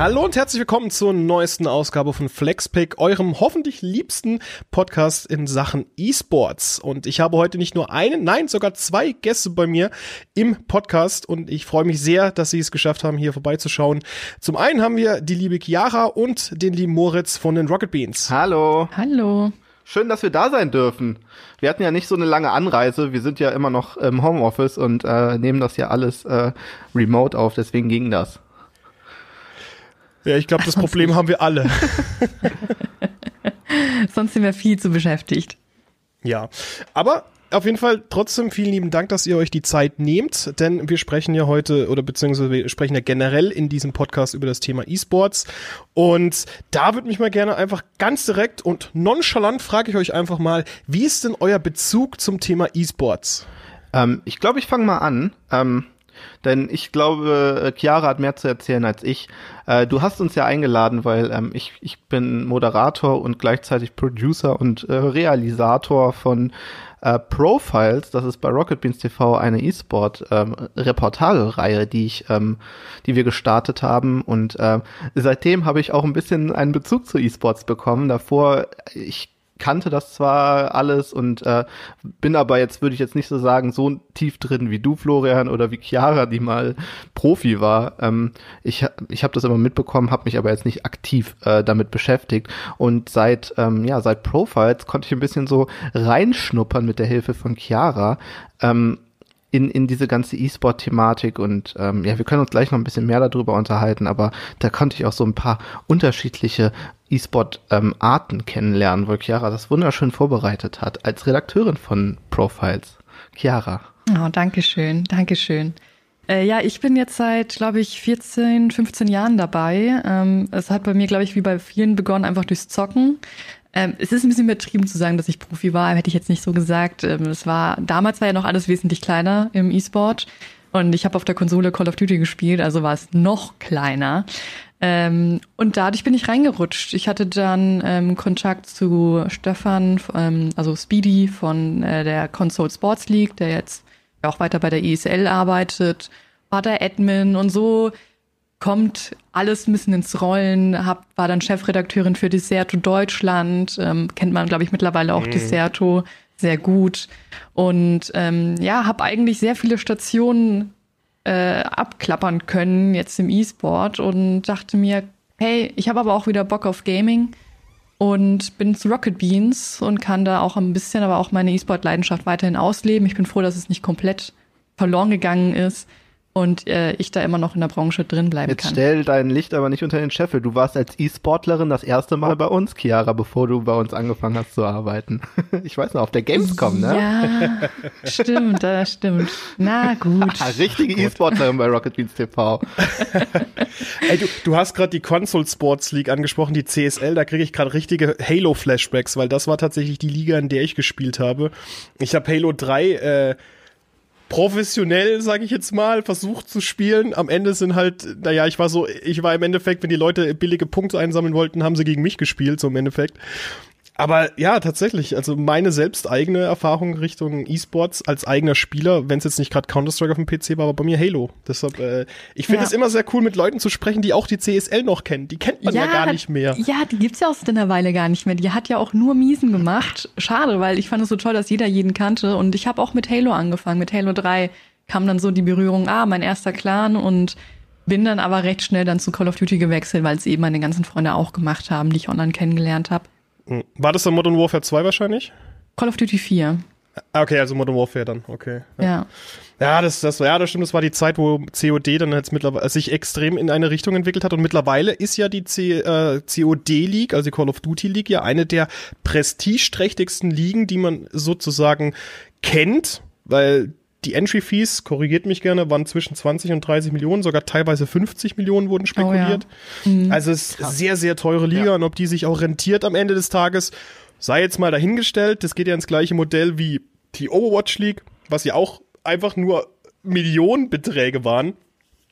Hallo und herzlich willkommen zur neuesten Ausgabe von FlexPick, eurem hoffentlich liebsten Podcast in Sachen E-Sports. Und ich habe heute nicht nur einen, nein, sogar zwei Gäste bei mir im Podcast und ich freue mich sehr, dass sie es geschafft haben, hier vorbeizuschauen. Zum einen haben wir die liebe Chiara und den lieben Moritz von den Rocket Beans. Hallo. Hallo. Schön, dass wir da sein dürfen. Wir hatten ja nicht so eine lange Anreise. Wir sind ja immer noch im Homeoffice und äh, nehmen das ja alles äh, remote auf. Deswegen ging das. Ja, ich glaube, das Problem haben wir alle. Sonst sind wir viel zu beschäftigt. Ja, aber auf jeden Fall trotzdem vielen lieben Dank, dass ihr euch die Zeit nehmt, denn wir sprechen ja heute oder beziehungsweise wir sprechen ja generell in diesem Podcast über das Thema E-Sports und da würde mich mal gerne einfach ganz direkt und nonchalant frage ich euch einfach mal, wie ist denn euer Bezug zum Thema E-Sports? Ähm, ich glaube, ich fange mal an. Ähm, denn ich glaube, Chiara hat mehr zu erzählen als ich. Äh, du hast uns ja eingeladen, weil ähm, ich, ich bin Moderator und gleichzeitig Producer und äh, Realisator von äh, Profiles. Das ist bei Rocket Beans TV eine E-Sport ähm, die ähm, die wir gestartet haben. Und äh, seitdem habe ich auch ein bisschen einen Bezug zu E-Sports bekommen. Davor, ich kannte das zwar alles und äh, bin aber jetzt, würde ich jetzt nicht so sagen, so tief drin wie du, Florian, oder wie Chiara, die mal Profi war. Ähm, ich ich habe das immer mitbekommen, habe mich aber jetzt nicht aktiv äh, damit beschäftigt. Und seit, ähm, ja, seit Profiles konnte ich ein bisschen so reinschnuppern mit der Hilfe von Chiara. Ähm, in, in diese ganze E-Sport-Thematik und ähm, ja, wir können uns gleich noch ein bisschen mehr darüber unterhalten, aber da konnte ich auch so ein paar unterschiedliche E-Sport-Arten ähm, kennenlernen, wo Chiara das wunderschön vorbereitet hat, als Redakteurin von Profiles. Chiara. Oh, danke schön, danke schön. Äh, ja, ich bin jetzt seit, glaube ich, 14, 15 Jahren dabei. Ähm, es hat bei mir, glaube ich, wie bei vielen begonnen, einfach durchs Zocken. Ähm, es ist ein bisschen übertrieben zu sagen, dass ich Profi war, hätte ich jetzt nicht so gesagt. Ähm, es war, damals war ja noch alles wesentlich kleiner im E-Sport. Und ich habe auf der Konsole Call of Duty gespielt, also war es noch kleiner. Ähm, und dadurch bin ich reingerutscht. Ich hatte dann ähm, Kontakt zu Stefan, ähm, also Speedy von äh, der Console Sports League, der jetzt auch weiter bei der ESL arbeitet, war der Admin und so kommt alles ein bisschen ins Rollen, hab, war dann Chefredakteurin für Deserto Deutschland, ähm, kennt man, glaube ich, mittlerweile auch mhm. Deserto sehr gut. Und ähm, ja, habe eigentlich sehr viele Stationen äh, abklappern können jetzt im E-Sport und dachte mir, hey, ich habe aber auch wieder Bock auf Gaming und bin zu Rocket Beans und kann da auch ein bisschen, aber auch meine E-Sport-Leidenschaft weiterhin ausleben. Ich bin froh, dass es nicht komplett verloren gegangen ist und äh, ich da immer noch in der Branche drin bleiben Jetzt kann. stell dein Licht aber nicht unter den Scheffel. Du warst als E-Sportlerin das erste Mal bei uns, Chiara, bevor du bei uns angefangen hast zu arbeiten. Ich weiß noch, auf der Gamescom, ne? Ja, stimmt, das stimmt. Na gut. Richtige E-Sportlerin bei Rocket Beans TV. Ey, du, du hast gerade die Console Sports League angesprochen, die CSL, da kriege ich gerade richtige Halo-Flashbacks, weil das war tatsächlich die Liga, in der ich gespielt habe. Ich habe Halo 3 äh, professionell, sage ich jetzt mal, versucht zu spielen. Am Ende sind halt, naja, ich war so, ich war im Endeffekt, wenn die Leute billige Punkte einsammeln wollten, haben sie gegen mich gespielt, so im Endeffekt. Aber ja, tatsächlich, also meine selbst eigene Erfahrung Richtung E-Sports als eigener Spieler, wenn es jetzt nicht gerade Counter-Strike auf dem PC war, war bei mir Halo. Deshalb, äh, ich finde es immer sehr cool, mit Leuten zu sprechen, die auch die CSL noch kennen. Die kennt man ja, ja gar nicht mehr. Ja, die gibt's ja auch seit einer Weile gar nicht mehr. Die hat ja auch nur Miesen gemacht. Schade, weil ich fand es so toll, dass jeder jeden kannte. Und ich habe auch mit Halo angefangen. Mit Halo 3 kam dann so die Berührung, ah, mein erster Clan und bin dann aber recht schnell dann zu Call of Duty gewechselt, weil es eben meine ganzen Freunde auch gemacht haben, die ich online kennengelernt habe. Hm. War das dann Modern Warfare 2 wahrscheinlich? Call of Duty 4. Ah, okay, also Modern Warfare dann, okay. Ja. ja. Ja, das, das, ja, das stimmt. Das war die Zeit, wo COD dann jetzt mittlerweile sich extrem in eine Richtung entwickelt hat. Und mittlerweile ist ja die C, äh, COD League, also die Call of Duty League, ja eine der prestigeträchtigsten Ligen, die man sozusagen kennt, weil die Entry Fees, korrigiert mich gerne, waren zwischen 20 und 30 Millionen, sogar teilweise 50 Millionen wurden spekuliert. Oh ja. mhm. Also es ist Krass. sehr, sehr teure Liga ja. und ob die sich auch rentiert am Ende des Tages, sei jetzt mal dahingestellt. Das geht ja ins gleiche Modell wie die Overwatch League, was ja auch einfach nur Millionenbeträge waren.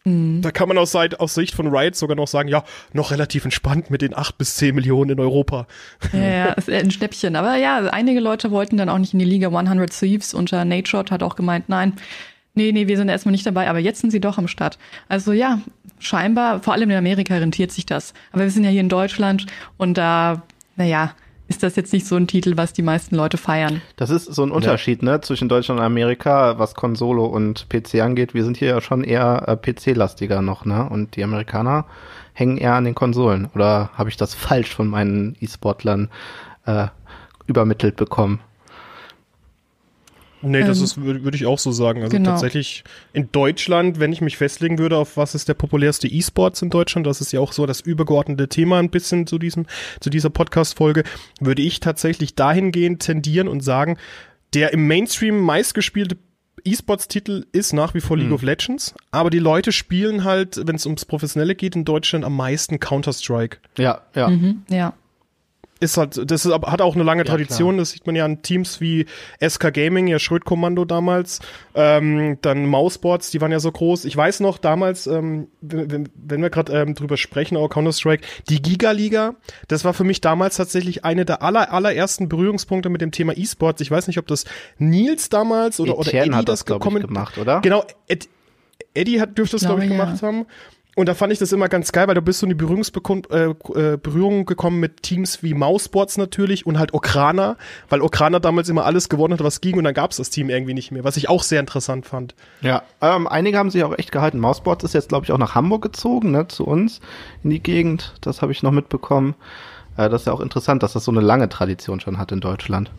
Mhm. Da kann man aus, aus Sicht von Riot sogar noch sagen, ja, noch relativ entspannt mit den 8 bis 10 Millionen in Europa. Ja, ja, ist ein Schnäppchen. Aber ja, einige Leute wollten dann auch nicht in die Liga 100 Thieves und Nate Shot hat auch gemeint, nein, Nee, nee, wir sind erstmal nicht dabei, aber jetzt sind sie doch am Start. Also ja, scheinbar, vor allem in Amerika rentiert sich das. Aber wir sind ja hier in Deutschland und da, naja, ist das jetzt nicht so ein Titel, was die meisten Leute feiern. Das ist so ein Unterschied, ja. ne, zwischen Deutschland und Amerika, was Konsole und PC angeht. Wir sind hier ja schon eher äh, PC-lastiger noch, ne? Und die Amerikaner hängen eher an den Konsolen. Oder habe ich das falsch von meinen E-Sportlern äh, übermittelt bekommen? Nee, das ähm, ist, würde würd ich auch so sagen. Also genau. tatsächlich in Deutschland, wenn ich mich festlegen würde, auf was ist der populärste E-Sports in Deutschland, das ist ja auch so das übergeordnete Thema ein bisschen zu diesem, zu dieser Podcast-Folge, würde ich tatsächlich dahingehend tendieren und sagen, der im Mainstream meistgespielte E-Sports-Titel ist nach wie vor League mhm. of Legends, aber die Leute spielen halt, wenn es ums Professionelle geht, in Deutschland am meisten Counter-Strike. Ja, ja. Mhm, ja ist halt, das ist, hat auch eine lange ja, Tradition. Klar. Das sieht man ja an Teams wie SK Gaming, ja Schrödkommando damals, ähm, dann Mouseboards, die waren ja so groß. Ich weiß noch damals, ähm, wenn, wenn wir gerade ähm, drüber sprechen, auch Counter Strike, die Giga Liga. Das war für mich damals tatsächlich eine der aller allerersten Berührungspunkte mit dem Thema E-Sports. Ich weiß nicht, ob das Nils damals oder, oder Eddie das, das gekommen gemacht, oder? Genau, Ed, Eddie hat dürfte es glaube ich, glaub ich gemacht ja. haben. Und da fand ich das immer ganz geil, weil du bist so in die äh, äh, Berührung gekommen mit Teams wie Mouseboards natürlich und halt Okrana, weil Okrana damals immer alles gewonnen hat, was ging und dann gab es das Team irgendwie nicht mehr, was ich auch sehr interessant fand. Ja, ähm, einige haben sich auch echt gehalten. Mouseboards ist jetzt, glaube ich, auch nach Hamburg gezogen, ne, zu uns in die Gegend. Das habe ich noch mitbekommen. Äh, das ist ja auch interessant, dass das so eine lange Tradition schon hat in Deutschland.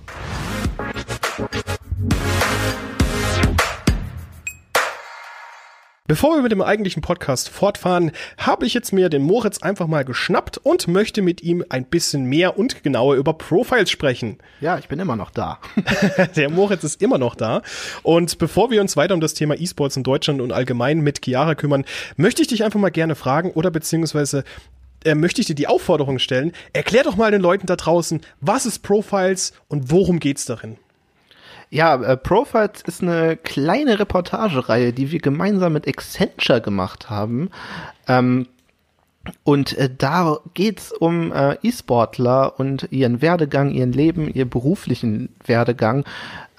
Bevor wir mit dem eigentlichen Podcast fortfahren, habe ich jetzt mir den Moritz einfach mal geschnappt und möchte mit ihm ein bisschen mehr und genauer über Profiles sprechen. Ja, ich bin immer noch da. Der Moritz ist immer noch da. Und bevor wir uns weiter um das Thema E-Sports in Deutschland und allgemein mit Chiara kümmern, möchte ich dich einfach mal gerne fragen oder beziehungsweise äh, möchte ich dir die Aufforderung stellen, erklär doch mal den Leuten da draußen, was ist Profiles und worum geht's darin? Ja, äh, Profiles ist eine kleine Reportagereihe, die wir gemeinsam mit Accenture gemacht haben. Ähm, und äh, da geht's um äh, E-Sportler und ihren Werdegang, ihren Leben, ihren beruflichen Werdegang.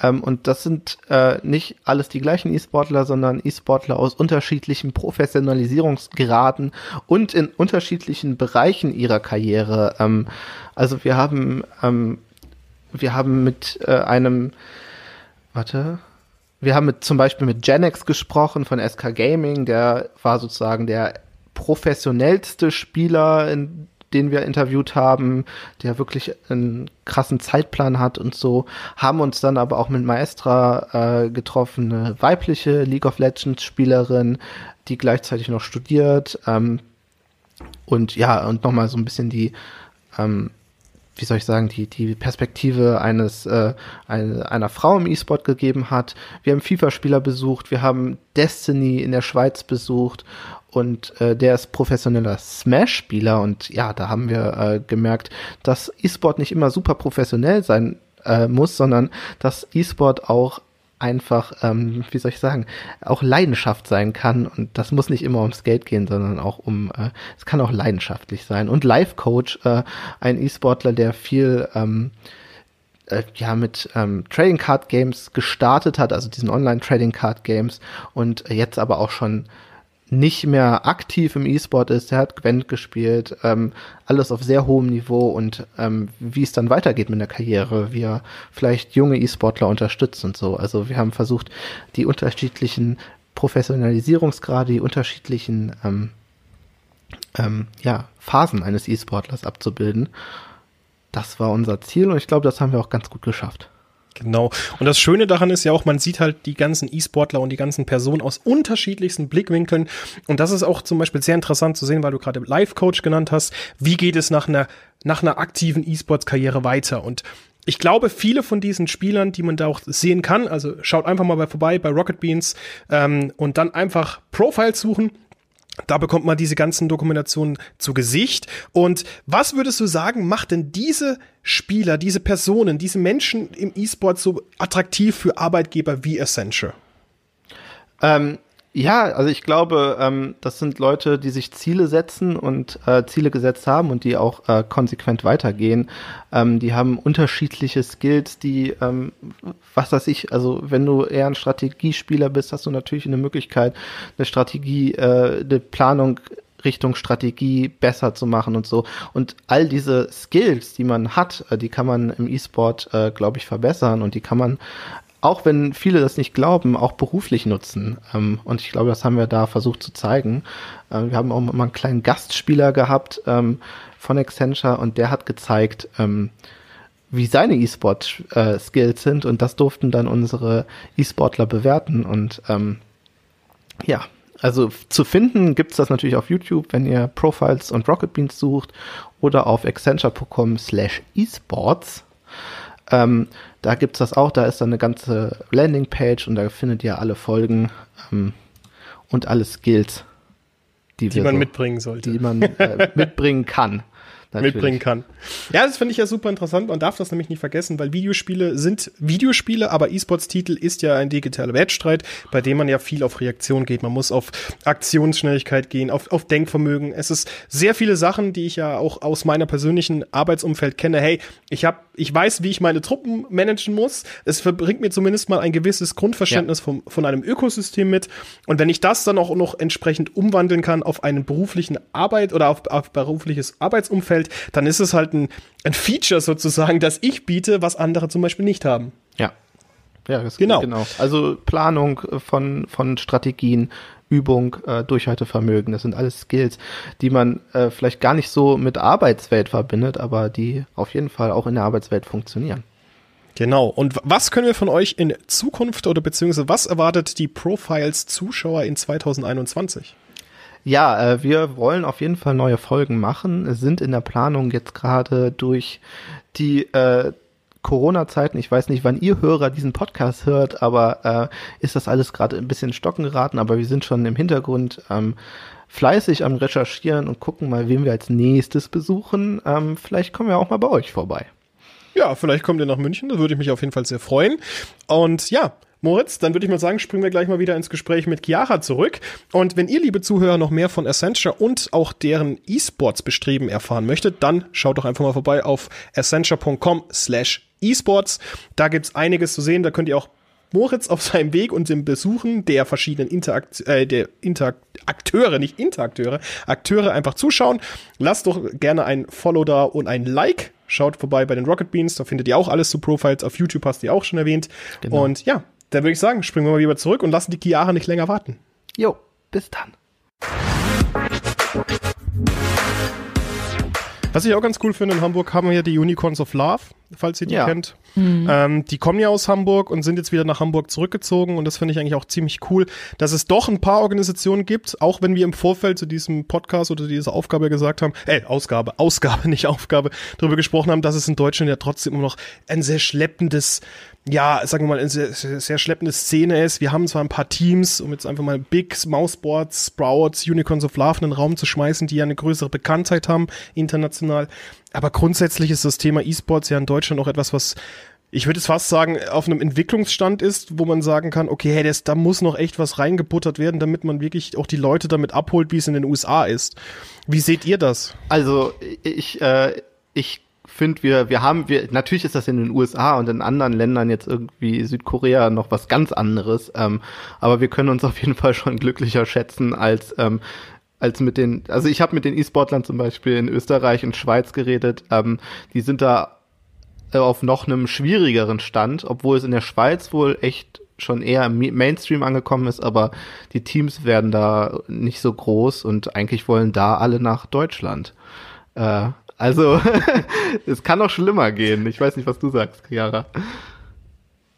Ähm, und das sind äh, nicht alles die gleichen E-Sportler, sondern E-Sportler aus unterschiedlichen Professionalisierungsgraden und in unterschiedlichen Bereichen ihrer Karriere. Ähm, also wir haben, ähm, wir haben mit äh, einem warte. Wir haben mit, zum Beispiel mit Genex gesprochen von SK Gaming, der war sozusagen der professionellste Spieler, in, den wir interviewt haben, der wirklich einen krassen Zeitplan hat und so, haben uns dann aber auch mit Maestra äh, getroffen, eine weibliche League of Legends Spielerin, die gleichzeitig noch studiert ähm, und ja, und nochmal so ein bisschen die ähm, wie soll ich sagen, die, die Perspektive eines äh, eine, einer Frau im E-Sport gegeben hat. Wir haben FIFA-Spieler besucht, wir haben Destiny in der Schweiz besucht und äh, der ist professioneller Smash-Spieler und ja, da haben wir äh, gemerkt, dass E-Sport nicht immer super professionell sein äh, muss, sondern dass E-Sport auch einfach, ähm, wie soll ich sagen, auch Leidenschaft sein kann. Und das muss nicht immer ums Geld gehen, sondern auch um, äh, es kann auch leidenschaftlich sein. Und Life Coach, äh, ein E-Sportler, der viel ähm, äh, ja mit ähm, Trading Card Games gestartet hat, also diesen Online Trading Card Games und jetzt aber auch schon nicht mehr aktiv im E-Sport ist, der hat Gwent gespielt, ähm, alles auf sehr hohem Niveau und ähm, wie es dann weitergeht mit der Karriere, wie er vielleicht junge E-Sportler unterstützt und so. Also wir haben versucht, die unterschiedlichen Professionalisierungsgrade, die unterschiedlichen ähm, ähm, ja, Phasen eines E-Sportlers abzubilden. Das war unser Ziel und ich glaube, das haben wir auch ganz gut geschafft. Genau. Und das Schöne daran ist ja auch, man sieht halt die ganzen E-Sportler und die ganzen Personen aus unterschiedlichsten Blickwinkeln. Und das ist auch zum Beispiel sehr interessant zu sehen, weil du gerade Life-Coach genannt hast. Wie geht es nach einer, nach einer aktiven E-Sports-Karriere weiter? Und ich glaube, viele von diesen Spielern, die man da auch sehen kann, also schaut einfach mal vorbei bei Rocket Beans ähm, und dann einfach Profiles suchen da bekommt man diese ganzen Dokumentationen zu Gesicht. Und was würdest du sagen, macht denn diese Spieler, diese Personen, diese Menschen im E-Sport so attraktiv für Arbeitgeber wie Accenture? Ähm, Ja, also ich glaube, ähm, das sind Leute, die sich Ziele setzen und äh, Ziele gesetzt haben und die auch äh, konsequent weitergehen. Ähm, die haben unterschiedliche Skills, die, ähm, was weiß ich, also wenn du eher ein Strategiespieler bist, hast du natürlich eine Möglichkeit, eine Strategie, äh, eine Planung Richtung Strategie besser zu machen und so. Und all diese Skills, die man hat, äh, die kann man im E-Sport, äh, glaube ich, verbessern und die kann man auch wenn viele das nicht glauben, auch beruflich nutzen. Ähm, und ich glaube, das haben wir da versucht zu zeigen. Ähm, wir haben auch mal einen kleinen Gastspieler gehabt ähm, von Accenture und der hat gezeigt, wie seine E-Sport-Skills äh, sind und das durften dann unsere E-Sportler bewerten. Und ja, also zu finden gibt's das natürlich auf YouTube, wenn ihr Profiles und Rocket Beans sucht oder auf accenture.com slash esports. Ähm, da gibt's das auch, da ist dann eine ganze Landingpage und da findet ihr alle Folgen ähm, und alle Skills, die, die man so, mitbringen sollte. Die man äh, mitbringen kann. Natürlich. mitbringen kann. Ja, das finde ich ja super interessant. Man darf das nämlich nicht vergessen, weil Videospiele sind Videospiele, aber E-Sports-Titel ist ja ein digitaler Wettstreit, bei dem man ja viel auf Reaktion geht. Man muss auf Aktionsschnelligkeit gehen, auf, auf Denkvermögen. Es ist sehr viele Sachen, die ich ja auch aus meiner persönlichen Arbeitsumfeld kenne. Hey, ich habe, ich weiß, wie ich meine Truppen managen muss. Es bringt mir zumindest mal ein gewisses Grundverständnis ja. vom, von einem Ökosystem mit. Und wenn ich das dann auch noch entsprechend umwandeln kann auf einen beruflichen Arbeit oder auf, auf berufliches Arbeitsumfeld, gefällt, dann ist es halt ein, ein Feature sozusagen, das ich biete, was andere zum Beispiel nicht haben. Ja. Ja, genau. genau. Also Planung von, von Strategien, Übung, äh, Durchhaltevermögen, das sind alles Skills, die man äh, vielleicht gar nicht so mit Arbeitswelt verbindet, aber die auf jeden Fall auch in der Arbeitswelt funktionieren. Genau. Und was können wir von euch in Zukunft oder beziehungsweise was erwartet die Profiles Zuschauer in 2021? Ja, äh, wir wollen auf jeden Fall neue Folgen machen, sind in der Planung jetzt gerade durch die äh, Corona-Zeiten, ich weiß nicht, wann ihr Hörer diesen Podcast hört, aber äh, ist das alles gerade ein bisschen stocken geraten, aber wir sind schon im Hintergrund ähm, fleißig am Recherchieren und gucken mal, wen wir als nächstes besuchen. Ähm, vielleicht kommen wir auch mal bei euch vorbei. Ja, vielleicht kommt ihr nach München, da würde ich mich auf jeden Fall sehr freuen. Und ja, Moritz, dann würde ich mal sagen, springen wir gleich mal wieder ins Gespräch mit Chiara zurück. Und wenn ihr, liebe Zuhörer, noch mehr von Accenture und auch deren E-Sports-Bestreben erfahren möchtet, dann schaut doch einfach mal vorbei auf accenture.com slash esports. Da gibt's einiges zu sehen, da könnt ihr auch Moritz auf seinem Weg und dem Besuchen der verschiedenen Interakt äh, der Interakteure, nicht Interakteure, Akteure einfach zuschauen. Lasst doch gerne ein Follow da und ein Like. Schaut vorbei bei den Rocket Beans, da findet ihr auch alles zu Profiles. Auf YouTube hast du ja auch schon erwähnt. Genau. Und ja, dann würde ich sagen, springen wir mal wieder zurück und lassen die Chiara nicht länger warten. Jo, bis dann. Was ich auch ganz cool finde, in Hamburg haben wir ja die Unicorns of Love, falls ihr die ja. kennt. Mhm. Ähm, die kommen ja aus Hamburg und sind jetzt wieder nach Hamburg zurückgezogen und das finde ich eigentlich auch ziemlich cool, dass es doch ein paar Organisationen gibt, auch wenn wir im Vorfeld zu diesem Podcast oder dieser Aufgabe gesagt haben, äh, Ausgabe, Ausgabe, nicht Aufgabe, darüber gesprochen haben, dass es in Deutschland ja trotzdem immer noch ein sehr schleppendes ja, sagen wir mal, eine sehr, sehr schleppende Szene ist. Wir haben zwar ein paar Teams, um jetzt einfach mal Bigs, Mouseboards, Sprouts, Unicorns of Love in den Raum zu schmeißen, die ja eine größere Bekanntheit haben, international. Aber grundsätzlich ist das Thema E-Sports ja in Deutschland auch etwas, was ich würde es fast sagen, auf einem Entwicklungsstand ist, wo man sagen kann, okay, hey, das, da muss noch echt was reingebuttert werden, damit man wirklich auch die Leute damit abholt, wie es in den USA ist. Wie seht ihr das? Also ich, äh, ich finde, wir, wir haben, wir, natürlich ist das in den USA und in anderen Ländern jetzt irgendwie Südkorea noch was ganz anderes, ähm, aber wir können uns auf jeden Fall schon glücklicher schätzen als ähm, als mit den, also ich habe mit den E-Sportlern zum Beispiel in Österreich und Schweiz geredet, ähm, die sind da äh, auf noch einem schwierigeren Stand, obwohl es in der Schweiz wohl echt schon eher im Mainstream angekommen ist, aber die Teams werden da nicht so groß und eigentlich wollen da alle nach Deutschland. Äh, also, es kann noch schlimmer gehen. Ich weiß nicht, was du sagst, Chiara.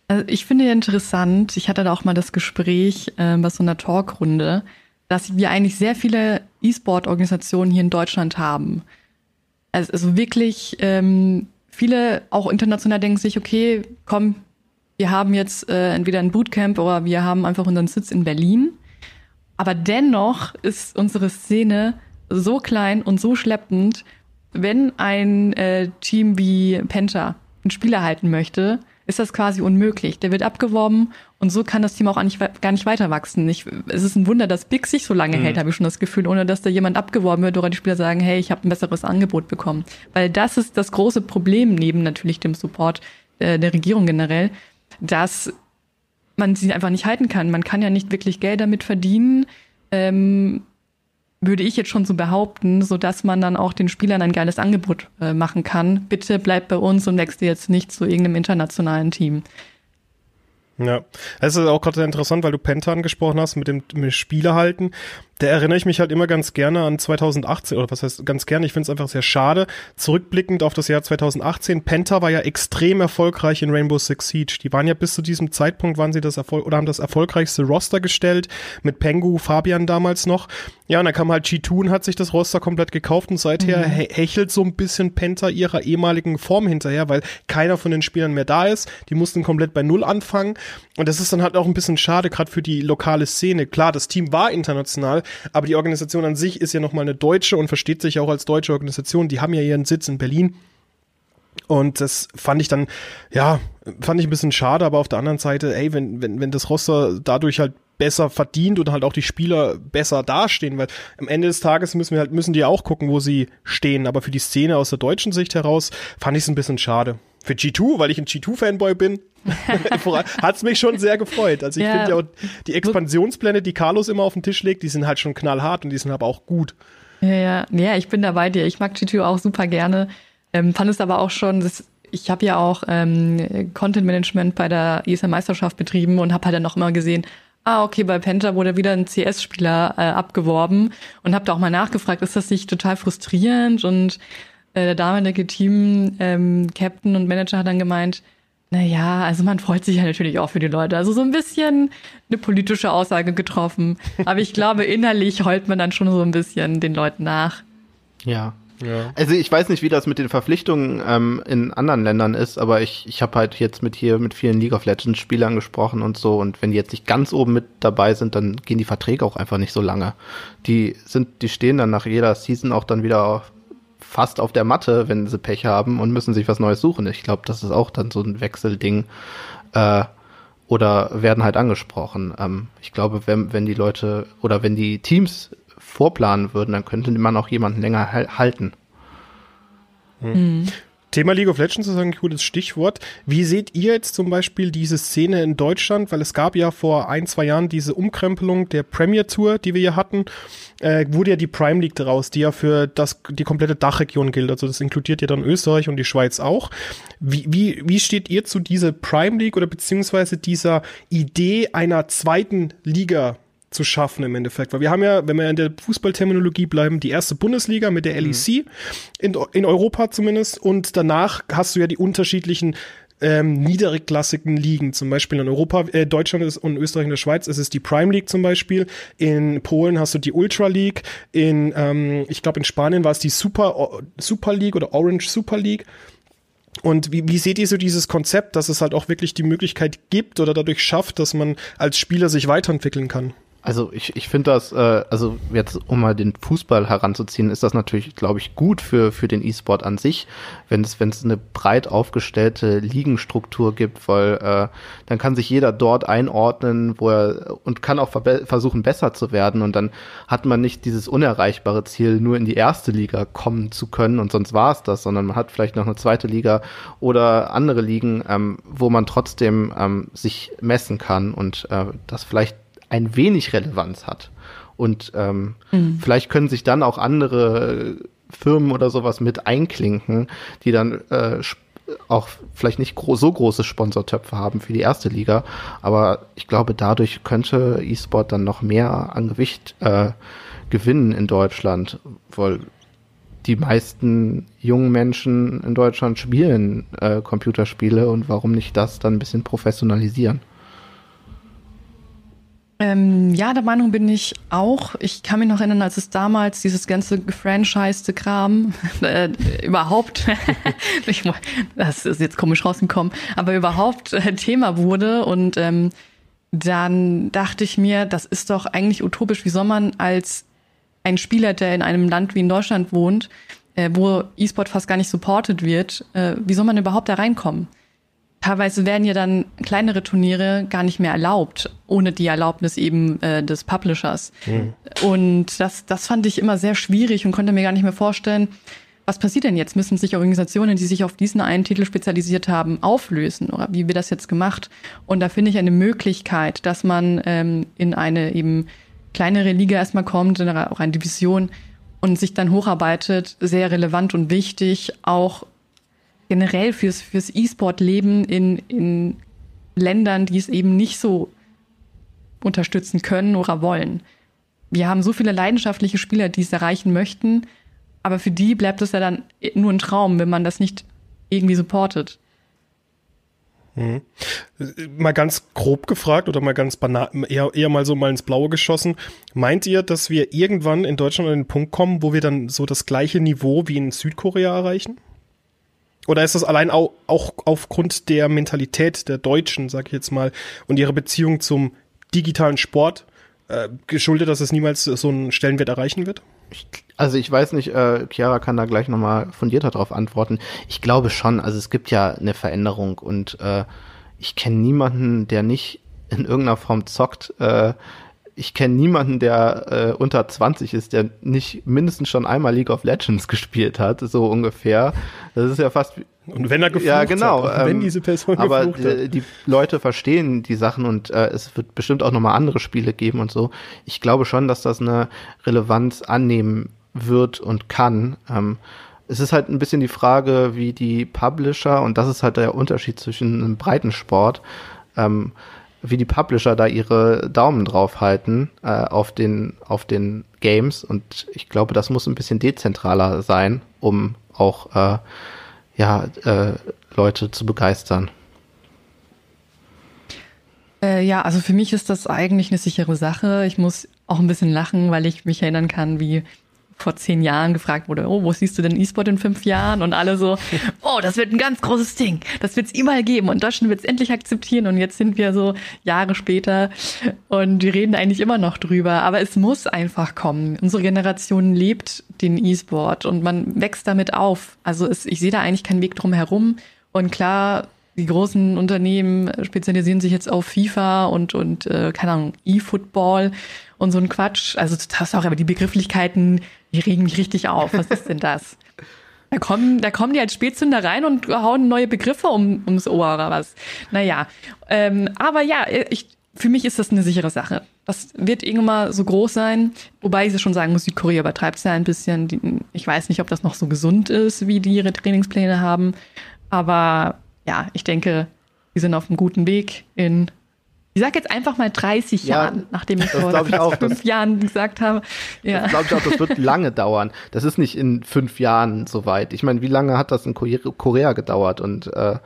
Also ich finde interessant, ich hatte da auch mal das Gespräch äh, bei so einer Talkrunde, dass wir eigentlich sehr viele E-Sport-Organisationen hier in Deutschland haben. Also, also wirklich ähm, viele, auch international, denken sich, okay, komm, wir haben jetzt äh, entweder ein Bootcamp oder wir haben einfach unseren Sitz in Berlin. Aber dennoch ist unsere Szene so klein und so schleppend wenn ein äh, Team wie Penta einen Spieler halten möchte, ist das quasi unmöglich. Der wird abgeworben und so kann das Team auch nicht, gar nicht weiter wachsen. Ich, es ist ein Wunder, dass Big sich so lange mhm. hält, habe ich schon das Gefühl, ohne dass da jemand abgeworben wird oder die Spieler sagen, hey, ich habe ein besseres Angebot bekommen. Weil das ist das große Problem neben natürlich dem Support äh, der Regierung generell, dass man sie einfach nicht halten kann. Man kann ja nicht wirklich Geld damit verdienen. Ähm, würde ich jetzt schon so behaupten, so dass man dann auch den Spielern ein geiles Angebot äh, machen kann. Bitte bleib bei uns und wechsel jetzt nicht zu irgendeinem internationalen Team. Ja, es ist auch gerade interessant, weil du Penta angesprochen hast mit dem mit Spielehalten da erinnere ich mich halt immer ganz gerne an 2018, oder was heißt ganz gerne, ich finde es einfach sehr schade. Zurückblickend auf das Jahr 2018, Penta war ja extrem erfolgreich in Rainbow Six Siege. Die waren ja bis zu diesem Zeitpunkt, waren sie das Erfolg oder haben das erfolgreichste Roster gestellt, mit Pengu, Fabian damals noch. Ja, und dann kam halt G2 und hat sich das Roster komplett gekauft und seither mhm. hechelt so ein bisschen Penta ihrer ehemaligen Form hinterher, weil keiner von den Spielern mehr da ist. Die mussten komplett bei Null anfangen. Und das ist dann halt auch ein bisschen schade, gerade für die lokale Szene. Klar, das Team war international, aber die Organisation an sich ist ja nochmal eine deutsche und versteht sich auch als deutsche Organisation. Die haben ja ihren Sitz in Berlin. Und das fand ich dann, ja, fand ich ein bisschen schade, aber auf der anderen Seite, ey, wenn, wenn, wenn das Roster dadurch halt besser verdient und halt auch die Spieler besser dastehen, weil am Ende des Tages müssen wir halt, müssen die auch gucken, wo sie stehen. Aber für die Szene aus der deutschen Sicht heraus fand ich es ein bisschen schade. Für G2, weil ich ein G2-Fanboy bin, hat es mich schon sehr gefreut. Also ich ja. finde ja auch die Expansionspläne, die Carlos immer auf den Tisch legt, die sind halt schon knallhart und die sind aber auch gut. Ja, ja, ja, ich bin da bei dir. Ich mag G2 auch super gerne. Ähm, fand es aber auch schon, das, ich habe ja auch ähm, Content Management bei der ESL Meisterschaft betrieben und habe halt dann noch immer gesehen, ah, okay, bei Penta wurde wieder ein CS-Spieler äh, abgeworben und habe da auch mal nachgefragt, ist das nicht total frustrierend? Und äh, der damalige Team-Captain ähm, und Manager hat dann gemeint, naja, also man freut sich ja natürlich auch für die Leute. Also so ein bisschen eine politische Aussage getroffen. Aber ich glaube, innerlich heult man dann schon so ein bisschen den Leuten nach. Ja. ja. Also ich weiß nicht, wie das mit den Verpflichtungen ähm, in anderen Ländern ist, aber ich, ich habe halt jetzt mit hier mit vielen League of Legends Spielern gesprochen und so und wenn die jetzt nicht ganz oben mit dabei sind, dann gehen die Verträge auch einfach nicht so lange. Die sind, die stehen dann nach jeder Season auch dann wieder auf, fast auf der Matte, wenn sie Pech haben und müssen sich was Neues suchen. Ich glaube, das ist auch dann so ein Wechselding. Äh, oder werden halt angesprochen. Ähm, ich glaube, wenn, wenn die Leute oder wenn die Teams vorplanen würden, dann könnte man auch jemanden länger halten. Mhm. Thema League of Legends ist ein gutes Stichwort. Wie seht ihr jetzt zum Beispiel diese Szene in Deutschland? Weil es gab ja vor ein, zwei Jahren diese Umkrempelung der Premier Tour, die wir hier hatten. Äh, wurde ja die Prime League daraus, die ja für das, die komplette Dachregion gilt. Also das inkludiert ja dann Österreich und die Schweiz auch. Wie, wie, wie steht ihr zu dieser Prime League oder beziehungsweise dieser Idee einer zweiten Liga zu schaffen im Endeffekt. Weil wir haben ja, wenn wir in der Fußballterminologie bleiben, die erste Bundesliga mit der LEC, mhm. in, in Europa zumindest, und danach hast du ja die unterschiedlichen ähm, niedrigklassigen Ligen, zum Beispiel in Europa, äh, Deutschland ist, und Österreich und der Schweiz ist es die Prime League zum Beispiel, in Polen hast du die Ultra League, in, ähm, ich glaube in Spanien war es die Super, Super League oder Orange Super League. Und wie, wie seht ihr so dieses Konzept, dass es halt auch wirklich die Möglichkeit gibt oder dadurch schafft, dass man als Spieler sich weiterentwickeln kann? Also ich, ich finde das, äh, also jetzt um mal den Fußball heranzuziehen, ist das natürlich, glaube ich, gut für, für den E-Sport an sich, wenn es wenn es eine breit aufgestellte Ligenstruktur gibt, weil äh, dann kann sich jeder dort einordnen, wo er und kann auch versuchen besser zu werden. Und dann hat man nicht dieses unerreichbare Ziel, nur in die erste Liga kommen zu können und sonst war es das, sondern man hat vielleicht noch eine zweite Liga oder andere Ligen, ähm, wo man trotzdem ähm, sich messen kann. Und äh, das vielleicht ein wenig Relevanz hat. Und ähm, mhm. vielleicht können sich dann auch andere Firmen oder sowas mit einklinken, die dann äh, auch vielleicht nicht gro so große Sponsortöpfe haben für die erste Liga, aber ich glaube, dadurch könnte E-Sport dann noch mehr an Gewicht äh, gewinnen in Deutschland, weil die meisten jungen Menschen in Deutschland spielen äh, Computerspiele und warum nicht das dann ein bisschen professionalisieren? Ähm, ja, der Meinung bin ich auch. Ich kann mich noch erinnern, als es damals dieses ganze gefranchised Kram äh, überhaupt, das ist jetzt komisch rausgekommen, aber überhaupt äh, Thema wurde und ähm, dann dachte ich mir, das ist doch eigentlich utopisch. Wie soll man als ein Spieler, der in einem Land wie in Deutschland wohnt, äh, wo E-Sport fast gar nicht supported wird, äh, wie soll man überhaupt da reinkommen? Teilweise werden ja dann kleinere Turniere gar nicht mehr erlaubt, ohne die Erlaubnis eben äh, des Publishers. Mhm. Und das, das fand ich immer sehr schwierig und konnte mir gar nicht mehr vorstellen, was passiert denn jetzt? Müssen sich Organisationen, die sich auf diesen einen Titel spezialisiert haben, auflösen? Oder wie wird das jetzt gemacht? Und da finde ich eine Möglichkeit, dass man ähm, in eine eben kleinere Liga erstmal kommt, in auch eine Division und sich dann hocharbeitet, sehr relevant und wichtig, auch generell fürs, fürs E-Sport-Leben in, in Ländern, die es eben nicht so unterstützen können oder wollen. Wir haben so viele leidenschaftliche Spieler, die es erreichen möchten, aber für die bleibt es ja dann nur ein Traum, wenn man das nicht irgendwie supportet. Mhm. Mal ganz grob gefragt oder mal ganz banal, eher, eher mal so mal ins Blaue geschossen. Meint ihr, dass wir irgendwann in Deutschland an den Punkt kommen, wo wir dann so das gleiche Niveau wie in Südkorea erreichen? Oder ist das allein auch, auch aufgrund der Mentalität der Deutschen, sag ich jetzt mal, und ihrer Beziehung zum digitalen Sport äh, geschuldet, dass es niemals so einen Stellenwert erreichen wird? Also ich weiß nicht, äh, Chiara kann da gleich nochmal fundierter darauf antworten. Ich glaube schon, also es gibt ja eine Veränderung und äh, ich kenne niemanden, der nicht in irgendeiner Form zockt. Äh, ich kenne niemanden, der äh, unter 20 ist, der nicht mindestens schon einmal League of Legends gespielt hat, so ungefähr. Das ist ja fast und wenn er geflucht ja, genau, hat, wenn ähm, diese Person aber geflucht hat. die Leute verstehen die Sachen und äh, es wird bestimmt auch nochmal andere Spiele geben und so. Ich glaube schon, dass das eine Relevanz annehmen wird und kann. Ähm, es ist halt ein bisschen die Frage, wie die Publisher, und das ist halt der Unterschied zwischen einem breiten Sport, ähm, wie die Publisher da ihre Daumen drauf halten äh, auf den auf den Games und ich glaube, das muss ein bisschen dezentraler sein, um auch äh, ja äh, Leute zu begeistern. Äh, ja, also für mich ist das eigentlich eine sichere Sache. Ich muss auch ein bisschen lachen, weil ich mich erinnern kann, wie vor zehn Jahren gefragt wurde, oh, wo siehst du denn E-Sport in fünf Jahren? Und alle so, oh, das wird ein ganz großes Ding. Das wird es überall geben und Deutschland wird es endlich akzeptieren. Und jetzt sind wir so Jahre später und wir reden eigentlich immer noch drüber. Aber es muss einfach kommen. Unsere Generation lebt den E-Sport und man wächst damit auf. Also es, ich sehe da eigentlich keinen Weg drum herum. Und klar, die großen Unternehmen spezialisieren sich jetzt auf FIFA und, und äh, keine Ahnung, E-Football und so ein Quatsch. Also das hast auch, aber die Begrifflichkeiten, die regen mich richtig auf. Was ist denn das? Da kommen, da kommen die als Spätzünder rein und hauen neue Begriffe um, ums Ohr oder was. Naja, ähm, aber ja, ich, für mich ist das eine sichere Sache. Das wird irgendwann so groß sein, wobei ich schon sagen muss, Südkorea übertreibt es ja ein bisschen. Ich weiß nicht, ob das noch so gesund ist, wie die ihre Trainingspläne haben. Aber ja, ich denke, wir sind auf einem guten Weg in ich sage jetzt einfach mal 30 ja, Jahren, nachdem ich vor ich auch, fünf das, Jahren gesagt habe. Ja. Das glaube ich auch, das wird lange dauern. Das ist nicht in fünf Jahren soweit. Ich meine, wie lange hat das in Korea gedauert? Und äh,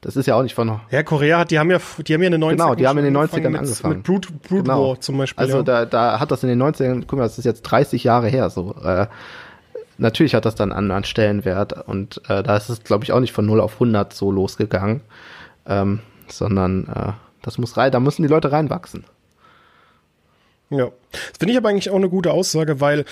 das ist ja auch nicht von. Ja, Korea hat, die haben ja, die haben ja in den 90ern Genau, die haben in den 90ern mit, angefangen. Mit Brood, Brood genau. War zum Beispiel. Also ja. da, da hat das in den 90ern, guck mal, das ist jetzt 30 Jahre her, so. Äh, natürlich hat das dann einen anderen Stellenwert und äh, da ist es, glaube ich, auch nicht von 0 auf 100 so losgegangen, ähm, sondern äh, das muss rein, da müssen die Leute reinwachsen. Ja, das finde ich aber eigentlich auch eine gute Aussage, weil